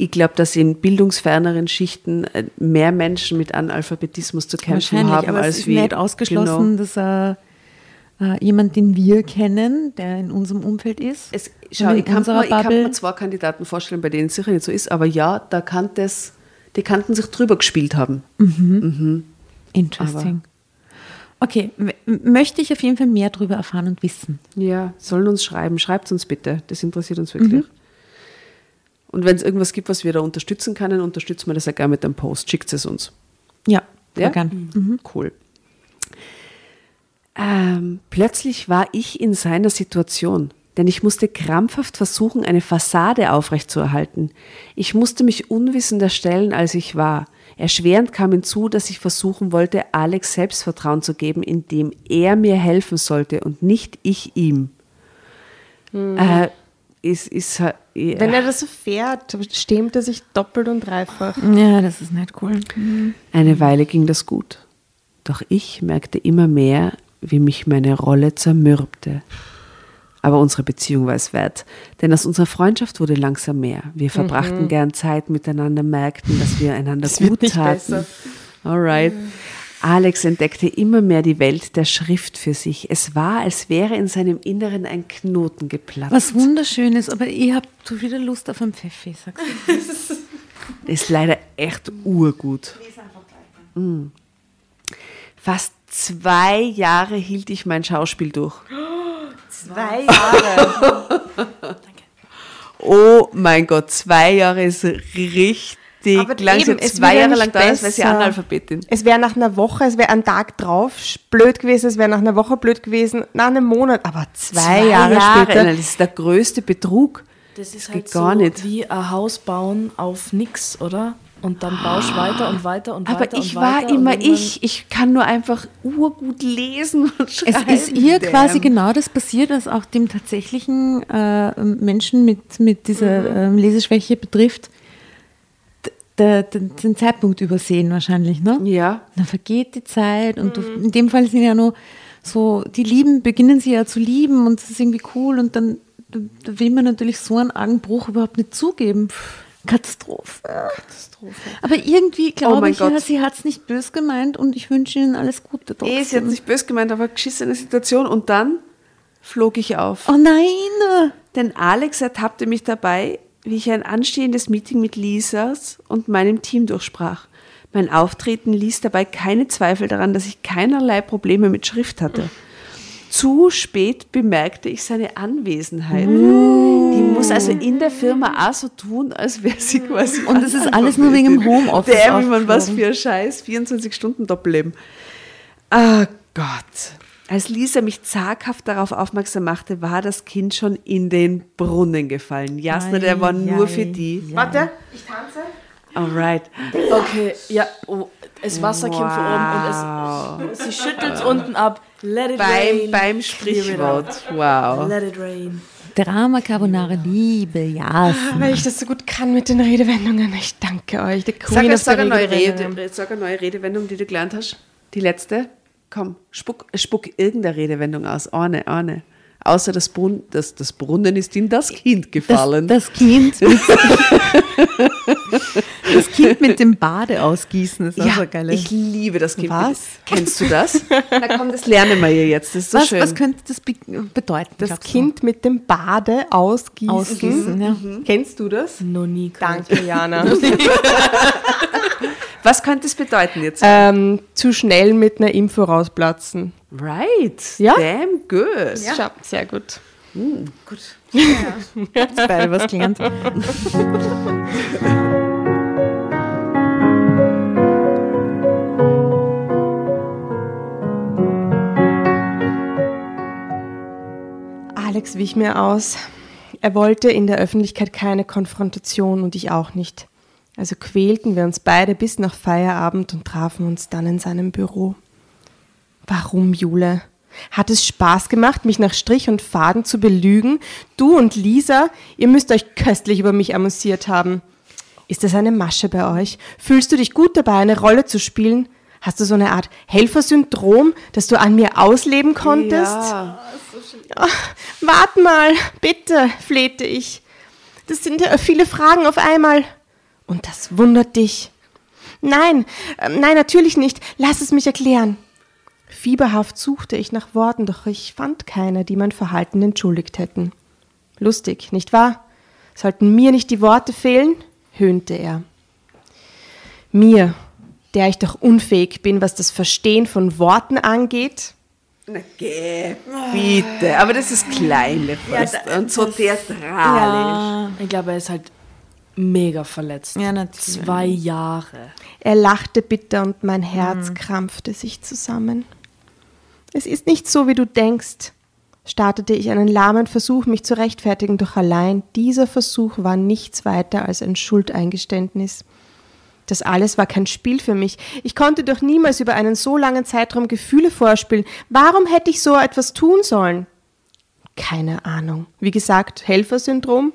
Ich glaube, dass in bildungsferneren Schichten äh, mehr Menschen mit Analphabetismus zu kämpfen haben, aber als es ist wie nicht ausgeschlossen, Genau. dass äh, äh, jemand, den wir kennen, der in unserem Umfeld ist, Es, schau, ich kann, mir, ich kann mir zwei Kandidaten vorstellen, bei denen es sicher nicht so ist, aber ja, da kann das, die kannten sich drüber gespielt haben. Interesting. Okay, möchte ich auf jeden Fall mehr darüber erfahren und wissen. Ja, sollen uns schreiben. Schreibt uns bitte. Das interessiert uns wirklich. Und wenn es irgendwas gibt, was wir da unterstützen können, unterstützen wir das ja gerne mit einem Post. Schickt es uns. Ja, Ja? ja? gern. Mhm. Cool. Ähm, plötzlich war ich in seiner Situation, denn ich musste krampfhaft versuchen, eine Fassade aufrechtzuerhalten. Ich musste mich unwissender stellen, als ich war. Erschwerend kam hinzu, dass ich versuchen wollte, Alex Selbstvertrauen zu geben, indem er mir helfen sollte und nicht ich ihm. Äh, ist, ist, äh, Wenn er das so fährt, stemmt er sich doppelt und dreifach. Ja, das ist nicht cool. Mhm. Eine Weile ging das gut. Doch ich merkte immer mehr, wie mich meine Rolle zermürbte. Aber unsere Beziehung war es wert, denn aus unserer Freundschaft wurde langsam mehr. Wir verbrachten gern Zeit miteinander, merkten, dass wir einander wird gut nicht taten. besser. Alright. Alex entdeckte immer mehr die Welt der Schrift für sich. Es war, als wäre in seinem Inneren ein Knoten geplatzt. Was wunderschönes, aber ich habe so wieder Lust auf einen Pfeffi, sagst du. ist leider echt urgut. Mm. Fast zwei Jahre hielt ich mein Schauspiel durch. Zwei Jahre. Oh mein Gott, zwei Jahre ist richtig Aber lang. Eben, es zwei Jahre lang da ist, weil sie. Analphabetin. Es wäre nach einer Woche, es wäre ein Tag drauf blöd gewesen, es wäre nach einer Woche blöd gewesen, nach einem Monat, aber zwei, Jahre, später. Nein, das ist der größte Betrug. Das ist geht halt gar so nicht. wie ein Haus bauen auf nix, oder? Und dann baust weiter und weiter und Aber weiter ich und war immer ich. Ich kann nur einfach urgut lesen und Es schreiben. ist ihr Damn. quasi genau das passiert, was auch dem tatsächlichen äh, Menschen mit, mit dieser ähm, Leseschwäche betrifft. D- Der, der, den Zeitpunkt übersehen wahrscheinlich, ne? Ja. Dann vergeht die Zeit und du, in dem Fall sind ja nur so, die Lieben beginnen sie ja zu lieben und es ist irgendwie cool und dann da, will man natürlich so einen Argen überhaupt nicht zugeben. Katastrophe. Katastrophe. Aber irgendwie glaube mein ich, Gott. sie hat es nicht böse gemeint und ich wünsche ihnen alles Gute. Eh, sie hat trotzdem. nicht böse gemeint, aber geschissene Situation. Und dann flog ich auf. Oh nein! Denn Alex ertappte mich dabei, wie ich ein anstehendes Meeting mit Lisas und meinem Team durchsprach. Mein Auftreten ließ dabei keine Zweifel daran, dass ich keinerlei Probleme mit Schrift hatte. Zu spät bemerkte ich seine Anwesenheit. Die muss also in der Firma auch so tun, als wäre sie quasi. Und es ist alles nur wegen dem Homeoffice Damn, ich mein, was für ein Scheiß. 24 Stunden Doppelleben. Ah Gott. Als Lisa mich zaghaft darauf aufmerksam machte, war das Kind schon in den Brunnen gefallen. Jasna, der war nur für die. Warte, ich tanze. Alright. Okay, ja, oh, das Wasser kommt von oben und es, sie schüttelt es unten ab. Let it Beim, rain. beim Sprichwort. Wow. Let it rain. Drama Carbonara, liebe ja. Weil ich das so gut kann mit den Redewendungen. Ich danke euch. Die Sag, Queen sag, the eine neue. Rede, sag eine neue Redewendung, die du gelernt hast. Die letzte. Komm, spuck, spuck irgendeine Redewendung aus. Eine, eine. Außer das, Brun das, das Brunnen ist in das Kind gefallen. Das, das Kind das Kind mit dem Bade ausgießen ist auch ja, so geil. ich liebe das Kind. Was? Kennst du das? Na komm, das lernen wir hier jetzt. Das ist so was, schön. was könnte das be bedeuten? Das? Kind mit dem Bade ausgießen. Ausgießen, ja. Kennst du das? Noch nie. Danke, Jana. was könnte es bedeuten jetzt? ähm, zu schnell mit einer Info rausplatzen. right. Ja? Damn good. Ja. Sehr gut. Beide was gelernt. Wich mir aus. Er wollte in der Öffentlichkeit keine Konfrontation und ich auch nicht. Also quälten wir uns beide bis nach Feierabend und trafen uns dann in seinem Büro. Warum, Jule? Hat es Spaß gemacht, mich nach Strich und Faden zu belügen? Du und Lisa, ihr müsst euch köstlich über mich amüsiert haben. Ist das eine Masche bei euch? Fühlst du dich gut dabei, eine Rolle zu spielen? Hast du so eine Art Helfersyndrom, das du an mir ausleben konntest? Ja. Ach, wart mal, bitte, flehte ich. Das sind ja viele Fragen auf einmal. Und das wundert dich. Nein, äh, nein, natürlich nicht. Lass es mich erklären. Fieberhaft suchte ich nach Worten, doch ich fand keine, die mein Verhalten entschuldigt hätten. Lustig, nicht wahr? Sollten mir nicht die Worte fehlen? höhnte er. Mir, der ich doch unfähig bin, was das Verstehen von Worten angeht? Na geh, bitte. Aber das ist kleine Fast ja, und so theatralisch. Ja. Ich glaube, er ist halt mega verletzt. Ja, natürlich. Zwei Jahre. Er lachte bitter und mein Herz mhm. krampfte sich zusammen. Es ist nicht so, wie du denkst, startete ich einen lahmen Versuch, mich zu rechtfertigen, doch allein dieser Versuch war nichts weiter als ein Schuldeingeständnis. Das alles war kein Spiel für mich. Ich konnte doch niemals über einen so langen Zeitraum Gefühle vorspielen. Warum hätte ich so etwas tun sollen? Keine Ahnung. Wie gesagt, Helfersyndrom.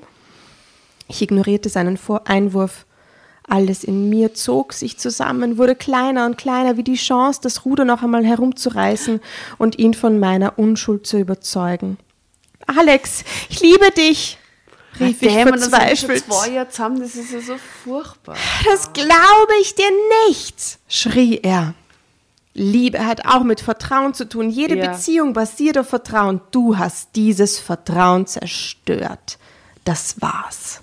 Ich ignorierte seinen Einwurf. Alles in mir zog sich zusammen, wurde kleiner und kleiner, wie die Chance, das Ruder noch einmal herumzureißen und ihn von meiner Unschuld zu überzeugen. Alex, ich liebe dich, rief ich verzweifelt. Das zwei Jahre zusammen, das ist ja so furchtbar. Das glaube ich dir nicht, schrie er. Liebe hat auch mit Vertrauen zu tun. Jede ja. Beziehung basiert auf Vertrauen. Du hast dieses Vertrauen zerstört. Das war's.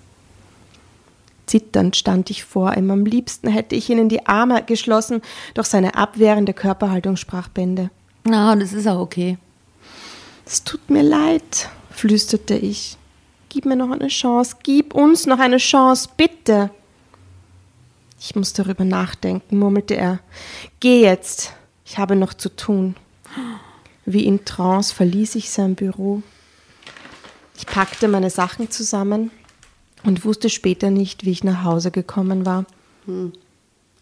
Zitternd stand ich vor ihm. Am liebsten hätte ich ihn in die Arme geschlossen, doch seine abwehrende Körperhaltung sprach Bände. Na, das ist auch okay. Es tut mir leid, flüsterte ich. Gib mir noch eine Chance, gib uns noch eine Chance, bitte. Ich muss darüber nachdenken, murmelte er. Geh jetzt, ich habe noch zu tun. Wie in Trance verließ ich sein Büro. Ich packte meine Sachen zusammen und wusste später nicht, wie ich nach Hause gekommen war. Hm.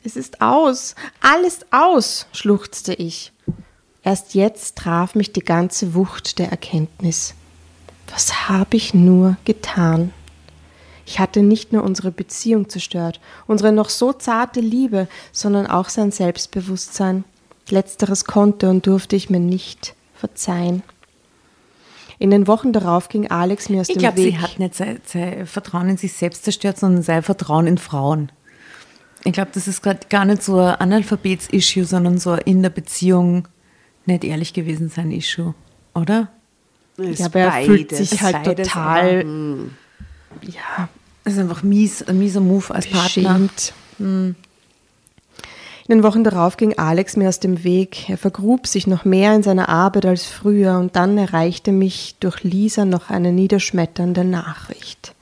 Es ist aus, alles aus, schluchzte ich. Erst jetzt traf mich die ganze Wucht der Erkenntnis. Was habe ich nur getan? Ich hatte nicht nur unsere Beziehung zerstört, unsere noch so zarte Liebe, sondern auch sein Selbstbewusstsein. Letzteres konnte und durfte ich mir nicht verzeihen. In den Wochen darauf ging Alex mir aus ich dem glaub, Weg. Ich glaube, sie hat nicht sein, sein, Vertrauen in sich selbst zerstört, sondern sein Vertrauen in Frauen. Ich glaube, das ist gerade gar nicht so ein Analphabets-Issue, sondern so in der Beziehung nicht ehrlich gewesen sein Issue, oder? Ja, aber er fühlt sich halt total. Hm. ja, es ist einfach mies, ein mieser Move als Partner. Hm. In den Wochen darauf ging Alex mir aus dem Weg. Er vergrub sich noch mehr in seiner Arbeit als früher und dann erreichte mich durch Lisa noch eine niederschmetternde Nachricht.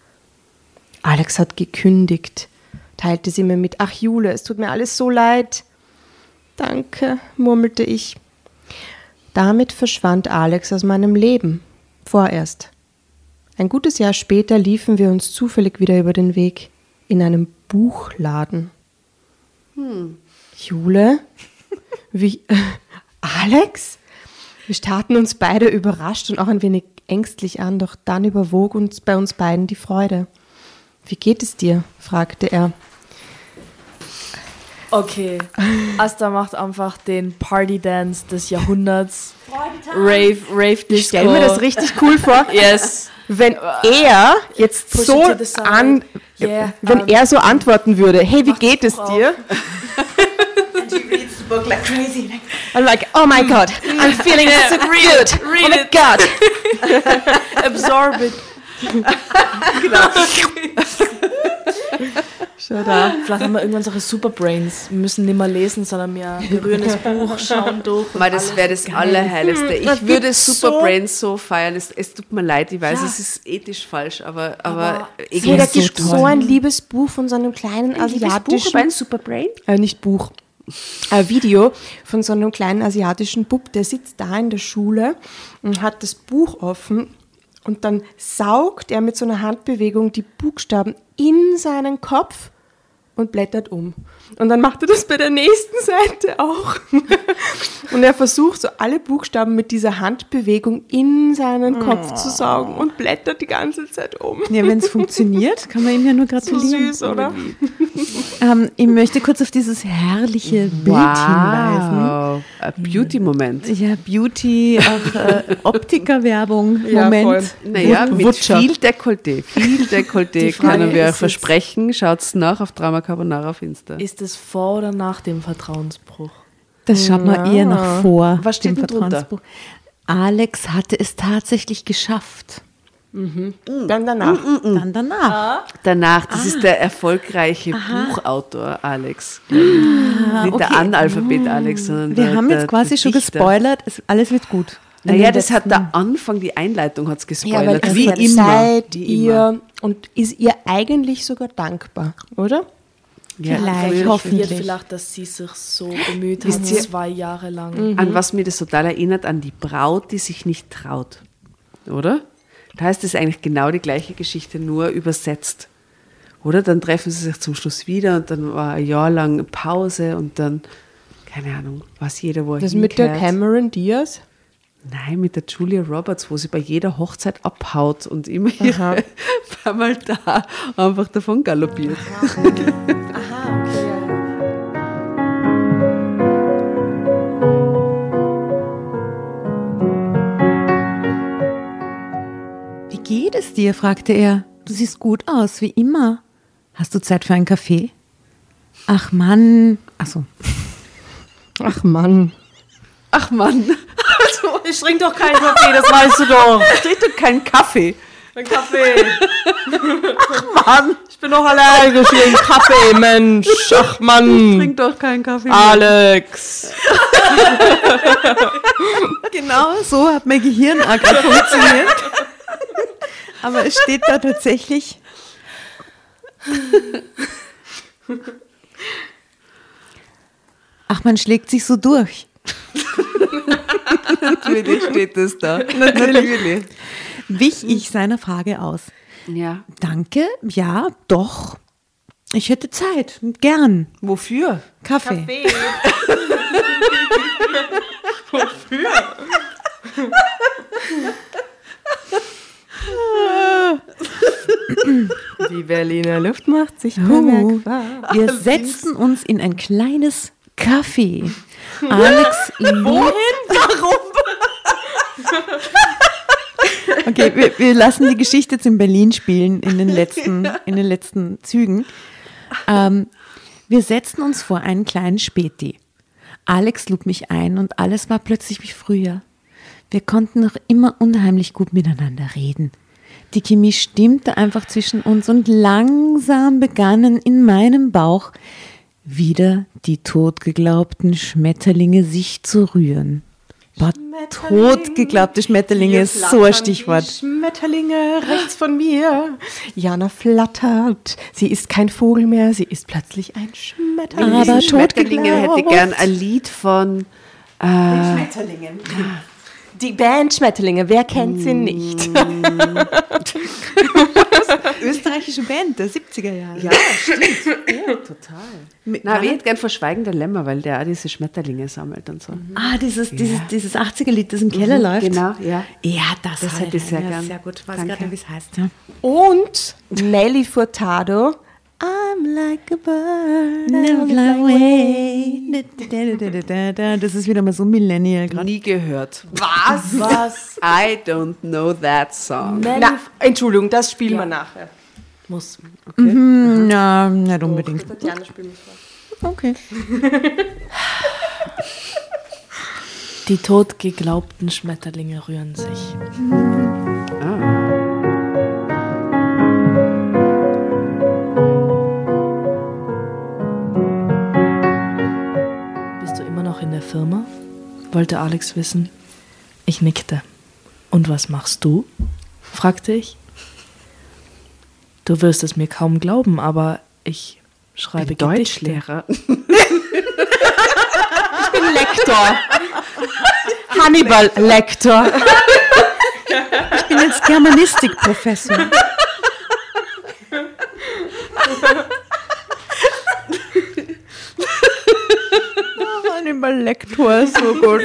Alex hat gekündigt, teilte sie mir mit. Ach Jule, es tut mir alles so leid. Danke, murmelte ich. Damit verschwand Alex aus meinem Leben. Vorerst. Ein gutes Jahr später liefen wir uns zufällig wieder über den Weg in einem Buchladen. Hm. Jule? Wie? Äh, Alex? Wir starrten uns beide überrascht und auch ein wenig ängstlich an, doch dann überwog uns bei uns beiden die Freude. Wie geht es dir? fragte er. Okay, Asta macht einfach den Party Dance des Jahrhunderts. Rave, Rave Disco. Ich stelle mir das richtig cool vor. yes. Wenn er jetzt Push so an, yeah, wenn um, er so antworten würde, hey, wie geht es dir? And she reads the book like crazy. I'm like, oh my god, I'm feeling yeah, so read good. It, read oh my it. god. Absorb it. genau. Schau da. Vielleicht haben wir irgendwann solche Superbrains. Wir müssen nicht mehr lesen, sondern wir berühren das Buch, schauen durch. Mal, das wäre das Allerheiligste. Ich würde Superbrains so, so feiern. Es, es, tut mir leid, ich weiß, ja. es ist ethisch falsch, aber, aber, aber es gibt so, so ein liebes Buch von so einem kleinen ein asiatischen. Buch Superbrain? Äh, nicht Buch. Ein Video von so einem kleinen asiatischen Bub, der sitzt da in der Schule und hat das Buch offen Und dann saugt er mit so einer Handbewegung die Buchstaben in seinen Kopf und blättert um. Und dann macht er das bei der nächsten Seite auch. und er versucht so alle Buchstaben mit dieser Handbewegung in seinen Kopf zu saugen und blättert die ganze Zeit um. Ja, wenn es funktioniert, kann man ihm ja nur gratulieren. So süß, oder? ähm, ich möchte kurz auf dieses herrliche Bild hinweisen. Wow, ein Beauty-Moment. Ja, Beauty, auch äh, Optiker-Werbung, Ja. Naja, mit Wutscher. viel Dekolleté. Viel Dekolleté können wir ist versprechen. Schaut's nach auf Drama Carbonara auf Insta. Ist es vor oder nach dem Vertrauensbruch? Das schaut man eher nach vor. Was steht dem denn drunter? Vertrauensbruch. Alex hatte es tatsächlich geschafft. Dann danach. Dann danach. Danach, Ah. das ist der erfolgreiche Buchautor Alex. Nicht der okay. Analphabet Alex, sondern Wir der, haben der, jetzt quasi der schon Dichter. gespoilert, es, alles wird gut. Naja, das hat der Anfang, die Einleitung hat es Ja, weil gespoilert. es wie ja immer. seid Wie ihr und ist ihr eigentlich sogar dankbar, oder? Ja, Vielleicht, hoffentlich. Vielleicht, dass sie sich so bemüht hat, zwei Jahre lang. An was mir das total erinnert, an die Braut, die sich nicht traut. Oder? Da heißt es eigentlich genau die gleiche Geschichte, nur übersetzt. Oder? Dann treffen sie sich zum Schluss wieder und dann war ein Jahr lang Pause und dann, keine Ahnung, weiß jeder, wo er Das mit der. Cameron Diaz? Nein, mit der Julia Roberts, wo sie bei jeder Hochzeit abhaut und immer ihre, einmal da einfach davon galoppiert. Aha, okay. Wie geht es dir? fragte er. Du siehst gut aus, wie immer. Hast du Zeit für einen Kaffee? Ach Mann. Achso. Ach Mann. Ach Mann, Ich trinke doch keinen Kaffee, das weißt du doch. trink doch keinen Kaffee. Ein Kaffee. Ach Mann. Ich bin doch allergisch gegen Kaffee, Mensch. Ach Mann. Trink doch keinen Kaffee. Alex. Genau so hat mein Gehirn gerade funktioniert. Aber es steht da tatsächlich. Ach, man schlägt sich so durch. Natürlich steht das da. Natürlich. Wich ich seiner Frage aus. Ja. Danke, ja, doch. Ich hätte Zeit, gern. Wofür? Kaffee. Die Berliner Luft macht sich bemerkbar. wir setzten uns in ein kleines Café. Alex Wohin? Warum? Okay, wir, wir lassen die Geschichte jetzt in Berlin spielen in den letzten, in den letzten Zügen. Ähm, wir setzten uns vor einen kleinen Späti. Alex lud mich ein und alles war plötzlich wie früher. Wir konnten noch immer unheimlich gut miteinander reden. Die Chemie stimmte einfach zwischen uns und langsam begannen in meinem Bauch wieder die totgeglaubten Schmetterlinge sich zu rühren. Boah, totgeglaubte Schmetterlinge ist so ein Stichwort. Schmetterlinge rechts von mir. Jana flattert. Sie ist kein Vogel mehr, sie ist plötzlich ein Schmetterling. Aber Schmetterlinge hätte gern ein Lied von äh, Schmetterlingen. Die Band Schmetterlinge, wer kennt sie nicht? Österreichische Band der 70er Jahre. Ja, stimmt. Ja, total. Na, ich hätte gern von Schweigender Lämmer, weil der auch diese Schmetterlinge sammelt und so. Ah, dieses, dieses, dieses 80er-Lied, das im Keller läuft. Genau, ja. Ja, das, Das hätte ich sehr ja, gern. Sehr gut, weiß Danke. gerade nicht, wie es heißt. Ja. Und Nelly Furtado. I'm like a bird. Never fly away. Da, da, da, da, da. Das ist wieder mal so Millennial gerade. Nie gehört. Was? Was? I don't know that song. Na, Entschuldigung, das spielen wir nachher. Muss. Hm, Na, nicht unbedingt. Tatjana spielen wir Okay. Die totgeglaubten Schmetterlinge rühren sich. Firma? wollte Alex wissen. Ich nickte. Und was machst du? fragte ich. Du wirst es mir kaum glauben, aber ich schreibe Gedichte. Deutschlehrer. Ich bin Lektor. Hannibal Lektor. Ich bin als Germanistikprofessor. Hannibal Lektor ist so gut.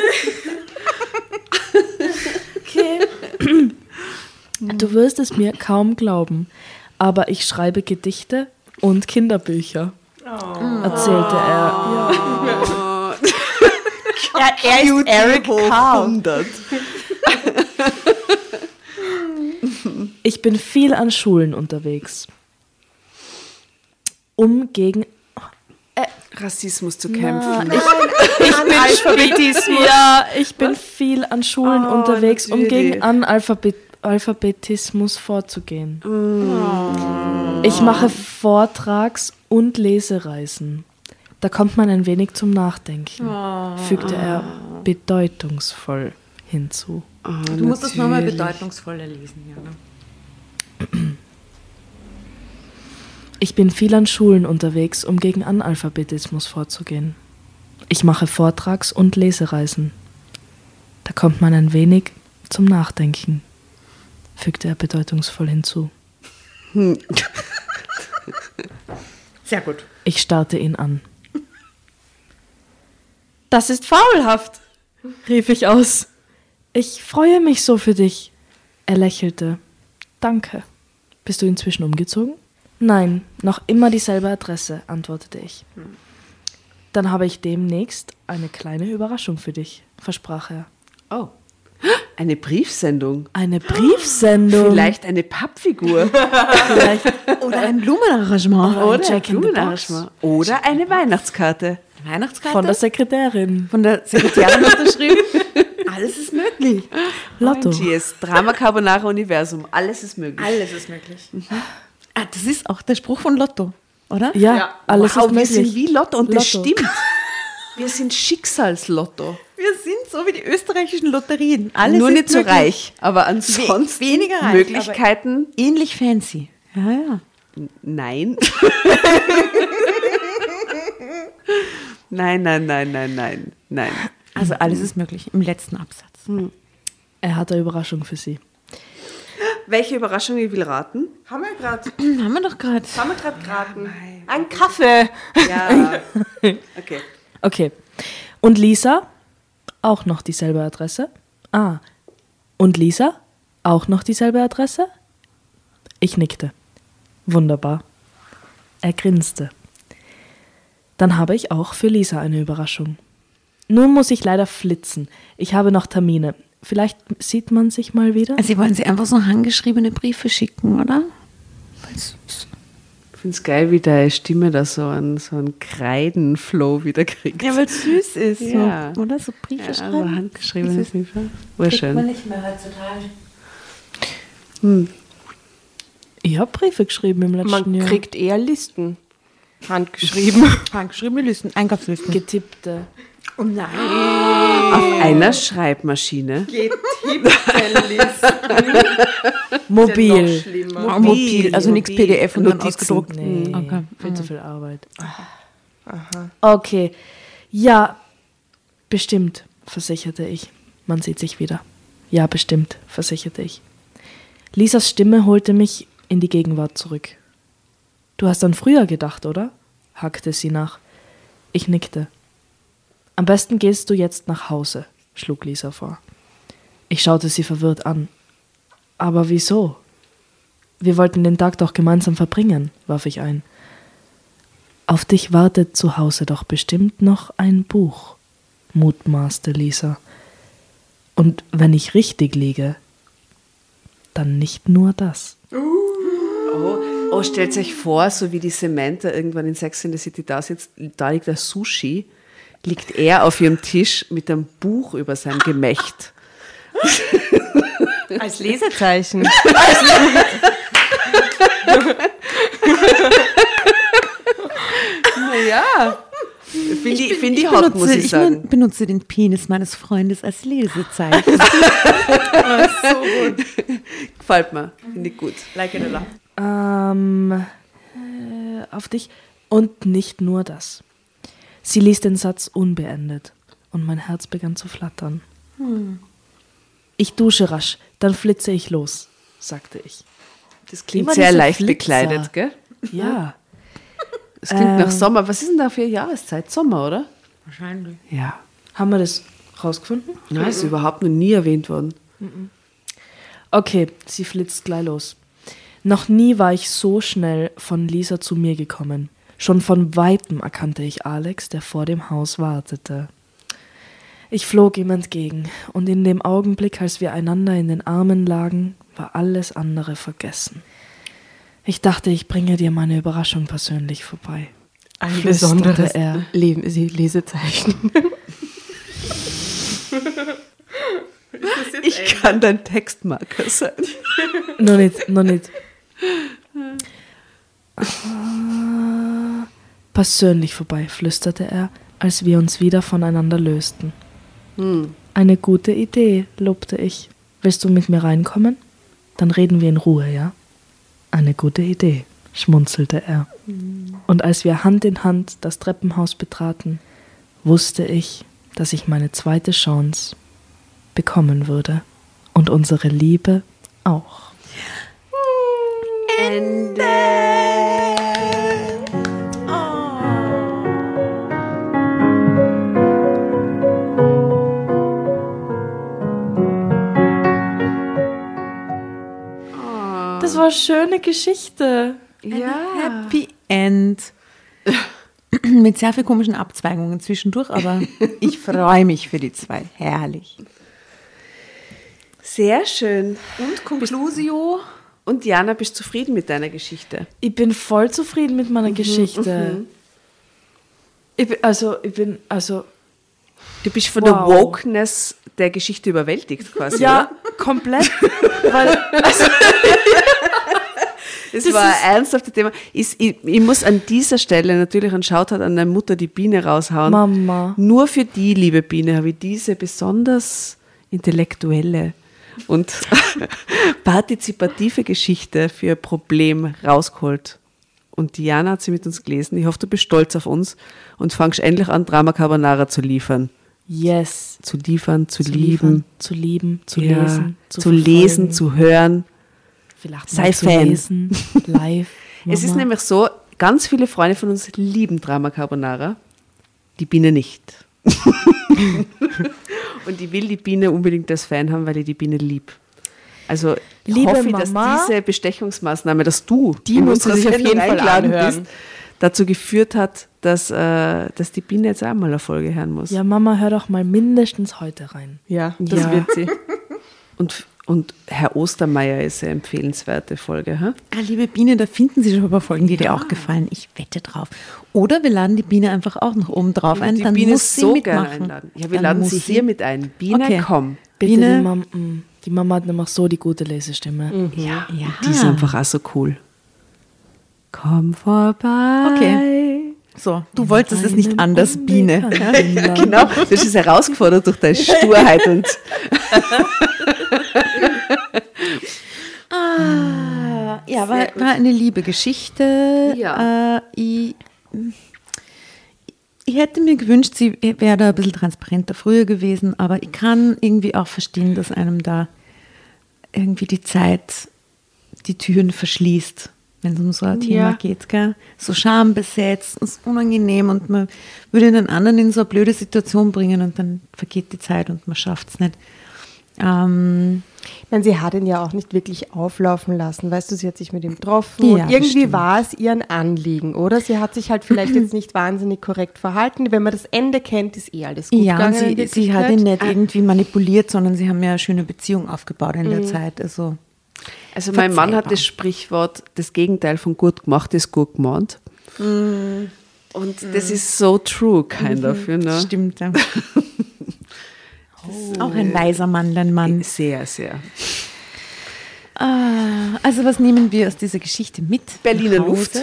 Okay. Du wirst es mir kaum glauben, aber ich schreibe Gedichte und Kinderbücher, erzählte er. Er, er ist Eric Carr. Ich bin viel an Schulen unterwegs, um gegen Rassismus zu kämpfen. Analphabetismus. Ja, ich bin viel an Schulen Oh, unterwegs, um natürlich. gegen Analphabet Alphabetismus vorzugehen. Ich mache Vortrags- und Lesereisen. Da kommt man ein wenig zum Nachdenken, fügte er bedeutungsvoll hinzu. Oh, Du musst das nochmal natürlich. bedeutungsvoller lesen, Jana. Ich bin viel an Schulen unterwegs, um gegen Analphabetismus vorzugehen. Ich mache Vortrags- und Lesereisen. Da kommt man ein wenig zum Nachdenken, fügte er bedeutungsvoll hinzu. Sehr gut. Ich starrte ihn an. Das ist fabelhaft, rief ich aus. Ich freue mich so für dich. Er lächelte. Danke. Bist du inzwischen umgezogen? Nein, noch immer dieselbe Adresse, antwortete ich. Dann habe ich demnächst eine kleine Überraschung für dich, versprach er. Oh. Eine Briefsendung. Eine Briefsendung. Vielleicht eine Pappfigur. Vielleicht Oder ein Blumenarrangement. Oder Jack in the Blumenarrangement. Oder eine Weihnachtskarte. Weihnachtskarte? von der Sekretärin. Von der Sekretärin unterschrieben. Alles ist möglich. Lotto. OMGs, Drama Carbonara Universum. Alles ist möglich. Alles ist möglich. Ah, das ist auch der Spruch von Lotto, oder? Ja, alles wow, ist wir möglich. sind wie Lotto und das Lotto. stimmt. Wir sind Schicksalslotto. Wir sind so wie die österreichischen Lotterien. Alles Nur nicht so reich, aber ansonsten We- weniger reich, Möglichkeiten. Ähnlich fancy. Ja, ja. Nein. nein, nein, nein, nein, nein, nein. Also alles ist möglich im letzten Absatz. Er hat eine Überraschung für sie. Welche Überraschung ich will raten? Haben wir gerade Haben wir doch gerade. haben wir gerade geraten? Ein Kaffee. Ja. Okay. Okay. Und Lisa? Auch noch dieselbe Adresse? Ah. Und Lisa? Auch noch dieselbe Adresse? Ich nickte. Wunderbar. Er grinste. Dann habe ich auch für Lisa eine Überraschung. Nun muss ich leider flitzen. Ich habe noch Termine. Vielleicht sieht man sich mal wieder? Sie wollen sie einfach so handgeschriebene Briefe schicken, oder? Ich finde es geil, wie deine Stimme da so einen, so einen Kreidenflow wieder kriegt. Ja, weil es süß ist. Ja. So, oder? So Briefe Ja, also schreiben. handgeschriebene Das ist- Briefe. Kriegt man Urschön. nicht mehr heutzutage. Ich habe Briefe geschrieben im letzten Man Jahr. kriegt eher Listen. Handgeschrieben. Handgeschriebene Listen, Einkaufslisten. getippte. Oh nein. Auf einer Schreibmaschine. Mobil. Oh, mobil, also nichts mobil. PDF und dann Notizen. ausgedruckt. Nee, Okay. viel zu viel Arbeit. Okay. Ja, bestimmt, versicherte ich. Man sieht sich wieder. Ja, bestimmt, versicherte ich. Lisas Stimme holte mich in die Gegenwart zurück. Du hast an früher gedacht, oder? hackte sie nach. Ich nickte. Am besten gehst du jetzt nach Hause, schlug Lisa vor. Ich schaute sie verwirrt an. Aber wieso? Wir wollten den Tag doch gemeinsam verbringen, warf ich ein. Auf dich wartet zu Hause doch bestimmt noch ein Buch, mutmaßte Lisa. Und wenn ich richtig liege, dann nicht nur das. Oh, oh, stellt euch vor, so wie die Samantha irgendwann in Sex in the City da sitzt, da liegt der Sushi, liegt er auf ihrem Tisch mit einem Buch über sein Gemächt. Als Lesezeichen. Naja, finde ich, find ich Ich hot, muss benutze, ich ich sagen. benutze den Penis meines Freundes als Lesezeichen. Gefällt mir, finde ich gut. Ähm, äh, auf dich. Und nicht nur das. Sie ließ den Satz unbeendet und mein Herz begann zu flattern. Ich dusche rasch, dann flitze ich los, sagte ich. Das klingt Immer sehr leicht Flitzer. bekleidet, gell? Ja. Es klingt nach Ähm. Sommer. Was ist denn da für Jahreszeit? Sommer, oder? Wahrscheinlich. Ja. Haben wir das rausgefunden? Nein, ist überhaupt noch nie erwähnt worden. Okay, sie flitzt gleich los. Noch nie war ich so schnell von Lisa zu mir gekommen. Schon von weitem erkannte ich Alex, der vor dem Haus wartete. Ich flog ihm entgegen, und in dem Augenblick, als wir einander in den Armen lagen, war alles andere vergessen. Ich dachte, ich bringe dir meine Überraschung persönlich vorbei. Ein besonderes er. Le Lesezeichen. Ich kann dein Textmarker sein. noch nicht, noch nicht. Persönlich vorbei, flüsterte er, als wir uns wieder voneinander lösten. Eine gute Idee, lobte ich. Willst du mit mir reinkommen? Dann reden wir in Ruhe, ja? Eine gute Idee, schmunzelte er. Und als wir Hand in Hand das Treppenhaus betraten, wusste ich, dass ich meine zweite Chance bekommen würde. Und unsere Liebe auch. Das war eine schöne Geschichte. Ja. Happy End. Mit sehr viel komischen Abzweigungen zwischendurch, aber ich freue mich für die zwei. Herrlich. Sehr schön. Und Conclusio? Und Jana, bist du zufrieden mit deiner Geschichte? Ich bin voll zufrieden mit meiner Geschichte. Ich bin, also, ich bin, also, Du bist von Wow. der Wokeness der Geschichte überwältigt quasi. ja, komplett. weil, also, Es Das war ist- ein ernsthaftes Thema. Ich, ich, ich muss an dieser Stelle natürlich einen Shoutout an deine Mutter, die Biene, raushauen. Mama. Nur für die, liebe Biene, habe ich diese besonders intellektuelle und partizipative Geschichte für ihr Problem rausgeholt. Und Diana hat sie mit uns gelesen. Ich hoffe, du bist stolz auf uns und fangst endlich an, Drama Carbonara zu liefern. yes. Zu liefern, zu, Zu lieben, liefern, zu lieben, zu ja, lesen, zu, lesen, verfolgen, zu hören. vielleicht sei zu Fan. lesen, live. Es ist nämlich so, ganz viele Freunde von uns lieben Drama Carbonara, die Biene nicht. und ich will die Biene unbedingt als Fan haben, weil ich die Biene lieb. Also Liebe hoffe, Mama, dass diese Bestechungsmaßnahme, dass du Die in muss unsere sie sich auf jeden Fall eingeladen anhören. bist, dazu geführt hat, dass, äh, dass die Biene jetzt einmal eine Folge hören muss. Ja, Mama, hör doch mal mindestens heute rein. Ja, das Ja. wird sie. Und, und Herr Ostermeier ist eine empfehlenswerte Folge. Hä? Ah, liebe Biene, da finden Sie schon ein paar Folgen, die dir auch gefallen. Ich wette drauf. Oder wir laden die Biene einfach auch noch oben drauf ein. die dann Biene muss sie so gerne mitmachen. einladen. Ja, wir Dann laden sie hier mit ein. Biene, Okay. komm. Bitte, Biene. mm, die Mama hat nämlich so die gute Lesestimme. Ja, Ja. die ist einfach auch so cool. Komm vorbei. Okay. So, du wolltest es nicht anders, Biene. Land. Genau, du bist herausgefordert durch deine Sturheit und Ah, ja, war, war eine liebe Geschichte. Ja. Äh, ich, ich hätte mir gewünscht, sie wäre da ein bisschen transparenter früher gewesen, aber ich kann irgendwie auch verstehen, dass einem da irgendwie die Zeit die Türen verschließt, wenn es um so ein Thema Ja. geht. Gell? So schambesetzt, und unangenehm und man würde den anderen in so eine blöde Situation bringen und dann vergeht die Zeit und man schafft es nicht. Ähm, Ich meine, sie hat ihn ja auch nicht wirklich auflaufen lassen. Weißt du, sie hat sich mit ihm getroffen Ja, und irgendwie war es ihr Anliegen, oder? Sie hat sich halt vielleicht jetzt nicht wahnsinnig korrekt verhalten. Wenn man das Ende kennt, ist eh alles gut Ja, gegangen. in sie, sie hat ihn nicht irgendwie manipuliert, sondern sie haben ja eine schöne Beziehung aufgebaut in der Zeit. Also, Also mein Mann hat das Sprichwort, das Gegenteil von gut gemacht ist gut gemeint. Und das ist so true, kind of, you know? stimmt. Ja. Ist auch ein weiser Mann, dein Mann. Sehr, sehr. Ah, also was nehmen wir aus dieser Geschichte mit? Berliner? Luft.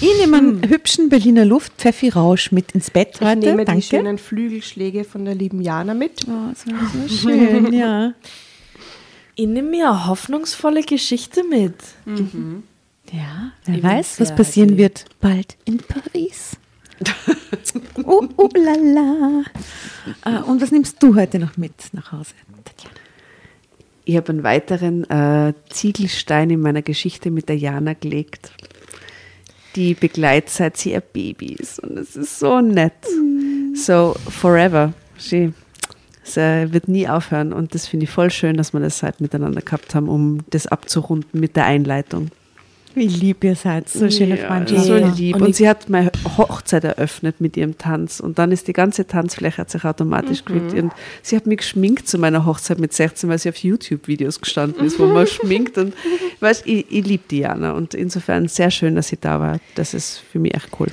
Ich nehme einen hübschen Berliner Luft, Pfeffi Rausch mit ins Bett Ich heute. nehme Danke. die schönen Flügelschläge von der lieben Jana mit. Oh, so, so schön, ja. Ich nehme mir eine hoffnungsvolle Geschichte mit. Ja, wer Ich weiß, was passieren wird bald in Paris. oh, oh, la, la. Äh, Und was nimmst du heute noch mit nach Hause, Tatjana? Ich habe einen weiteren äh, Ziegelstein in meiner Geschichte mit der Jana gelegt. Die begleitet seit sie ein Baby ist und es ist so nett. Mm. So forever. Sie, es wird nie aufhören und das finde ich voll schön, dass wir das halt miteinander gehabt haben, um das abzurunden mit der Einleitung. Wie lieb ihr seid, so schöne ja, Freundschaft. So lieb. Und, und sie hat meine Hochzeit eröffnet mit ihrem Tanz und dann ist die ganze Tanzfläche hat sich automatisch mhm. gewidmet. Und sie hat mich geschminkt zu meiner Hochzeit mit 16, weil sie auf YouTube-Videos gestanden ist, wo man schminkt. Und weißt, ich, ich liebe Diana und insofern sehr schön, dass sie da war. Das ist für mich echt cool.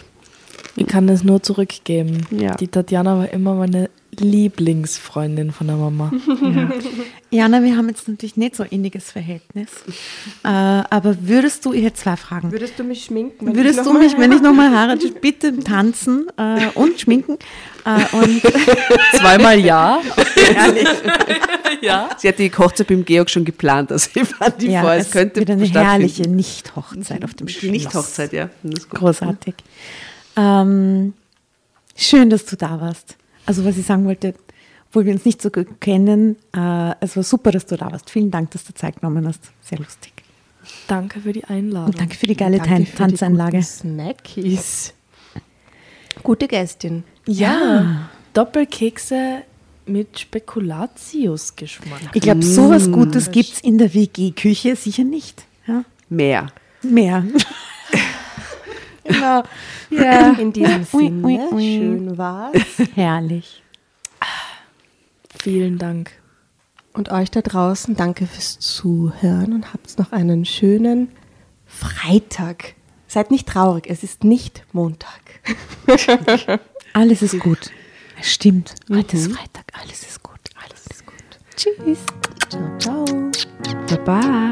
Ich kann das nur zurückgeben. Ja. Die Tatjana war immer meine Lieblingsfreundin von der Mama. Ja. Jana, wir haben jetzt natürlich nicht so inniges Verhältnis. Äh, aber würdest du, ich hätte zwei Fragen. Würdest du mich schminken? Würdest du mich, wenn ich nochmal heirate, bitte tanzen äh, und schminken? Äh, und Zweimal ja. Ehrlich. ja. Sie hat die Hochzeit beim Georg schon geplant. Also ich fand die ja, vor, es, es könnte wieder eine herrliche Nicht-Hochzeit auf dem Schloss. Nicht-Hochzeit, ja. Großartig. Ähm, schön, dass du da warst. Also was ich sagen wollte, obwohl wir uns nicht so gut kennen, äh, es war super, dass du da warst. Vielen Dank, dass du Zeit genommen hast. Sehr lustig. Danke für die Einladung. Und danke für die geile danke Tan Tanzanlage. Snackies. Gute Gästin. Ja. ja. Doppelkekse mit Spekulatius-Geschmack. Ich glaube, sowas Gutes gibt es in der WG-Küche sicher nicht. Ja? Mehr. Mehr. Genau. Ja. In diesem Sinne, ui, ui, ui. schön war's. Herrlich. Vielen Dank. Und euch da draußen, danke fürs Zuhören und habt noch einen schönen Freitag. Seid nicht traurig, es ist nicht Montag. alles ist gut. Es stimmt. Heute ist mhm. Freitag, alles ist gut. Alles ist gut. Tschüss. Ciao, ciao. Baba.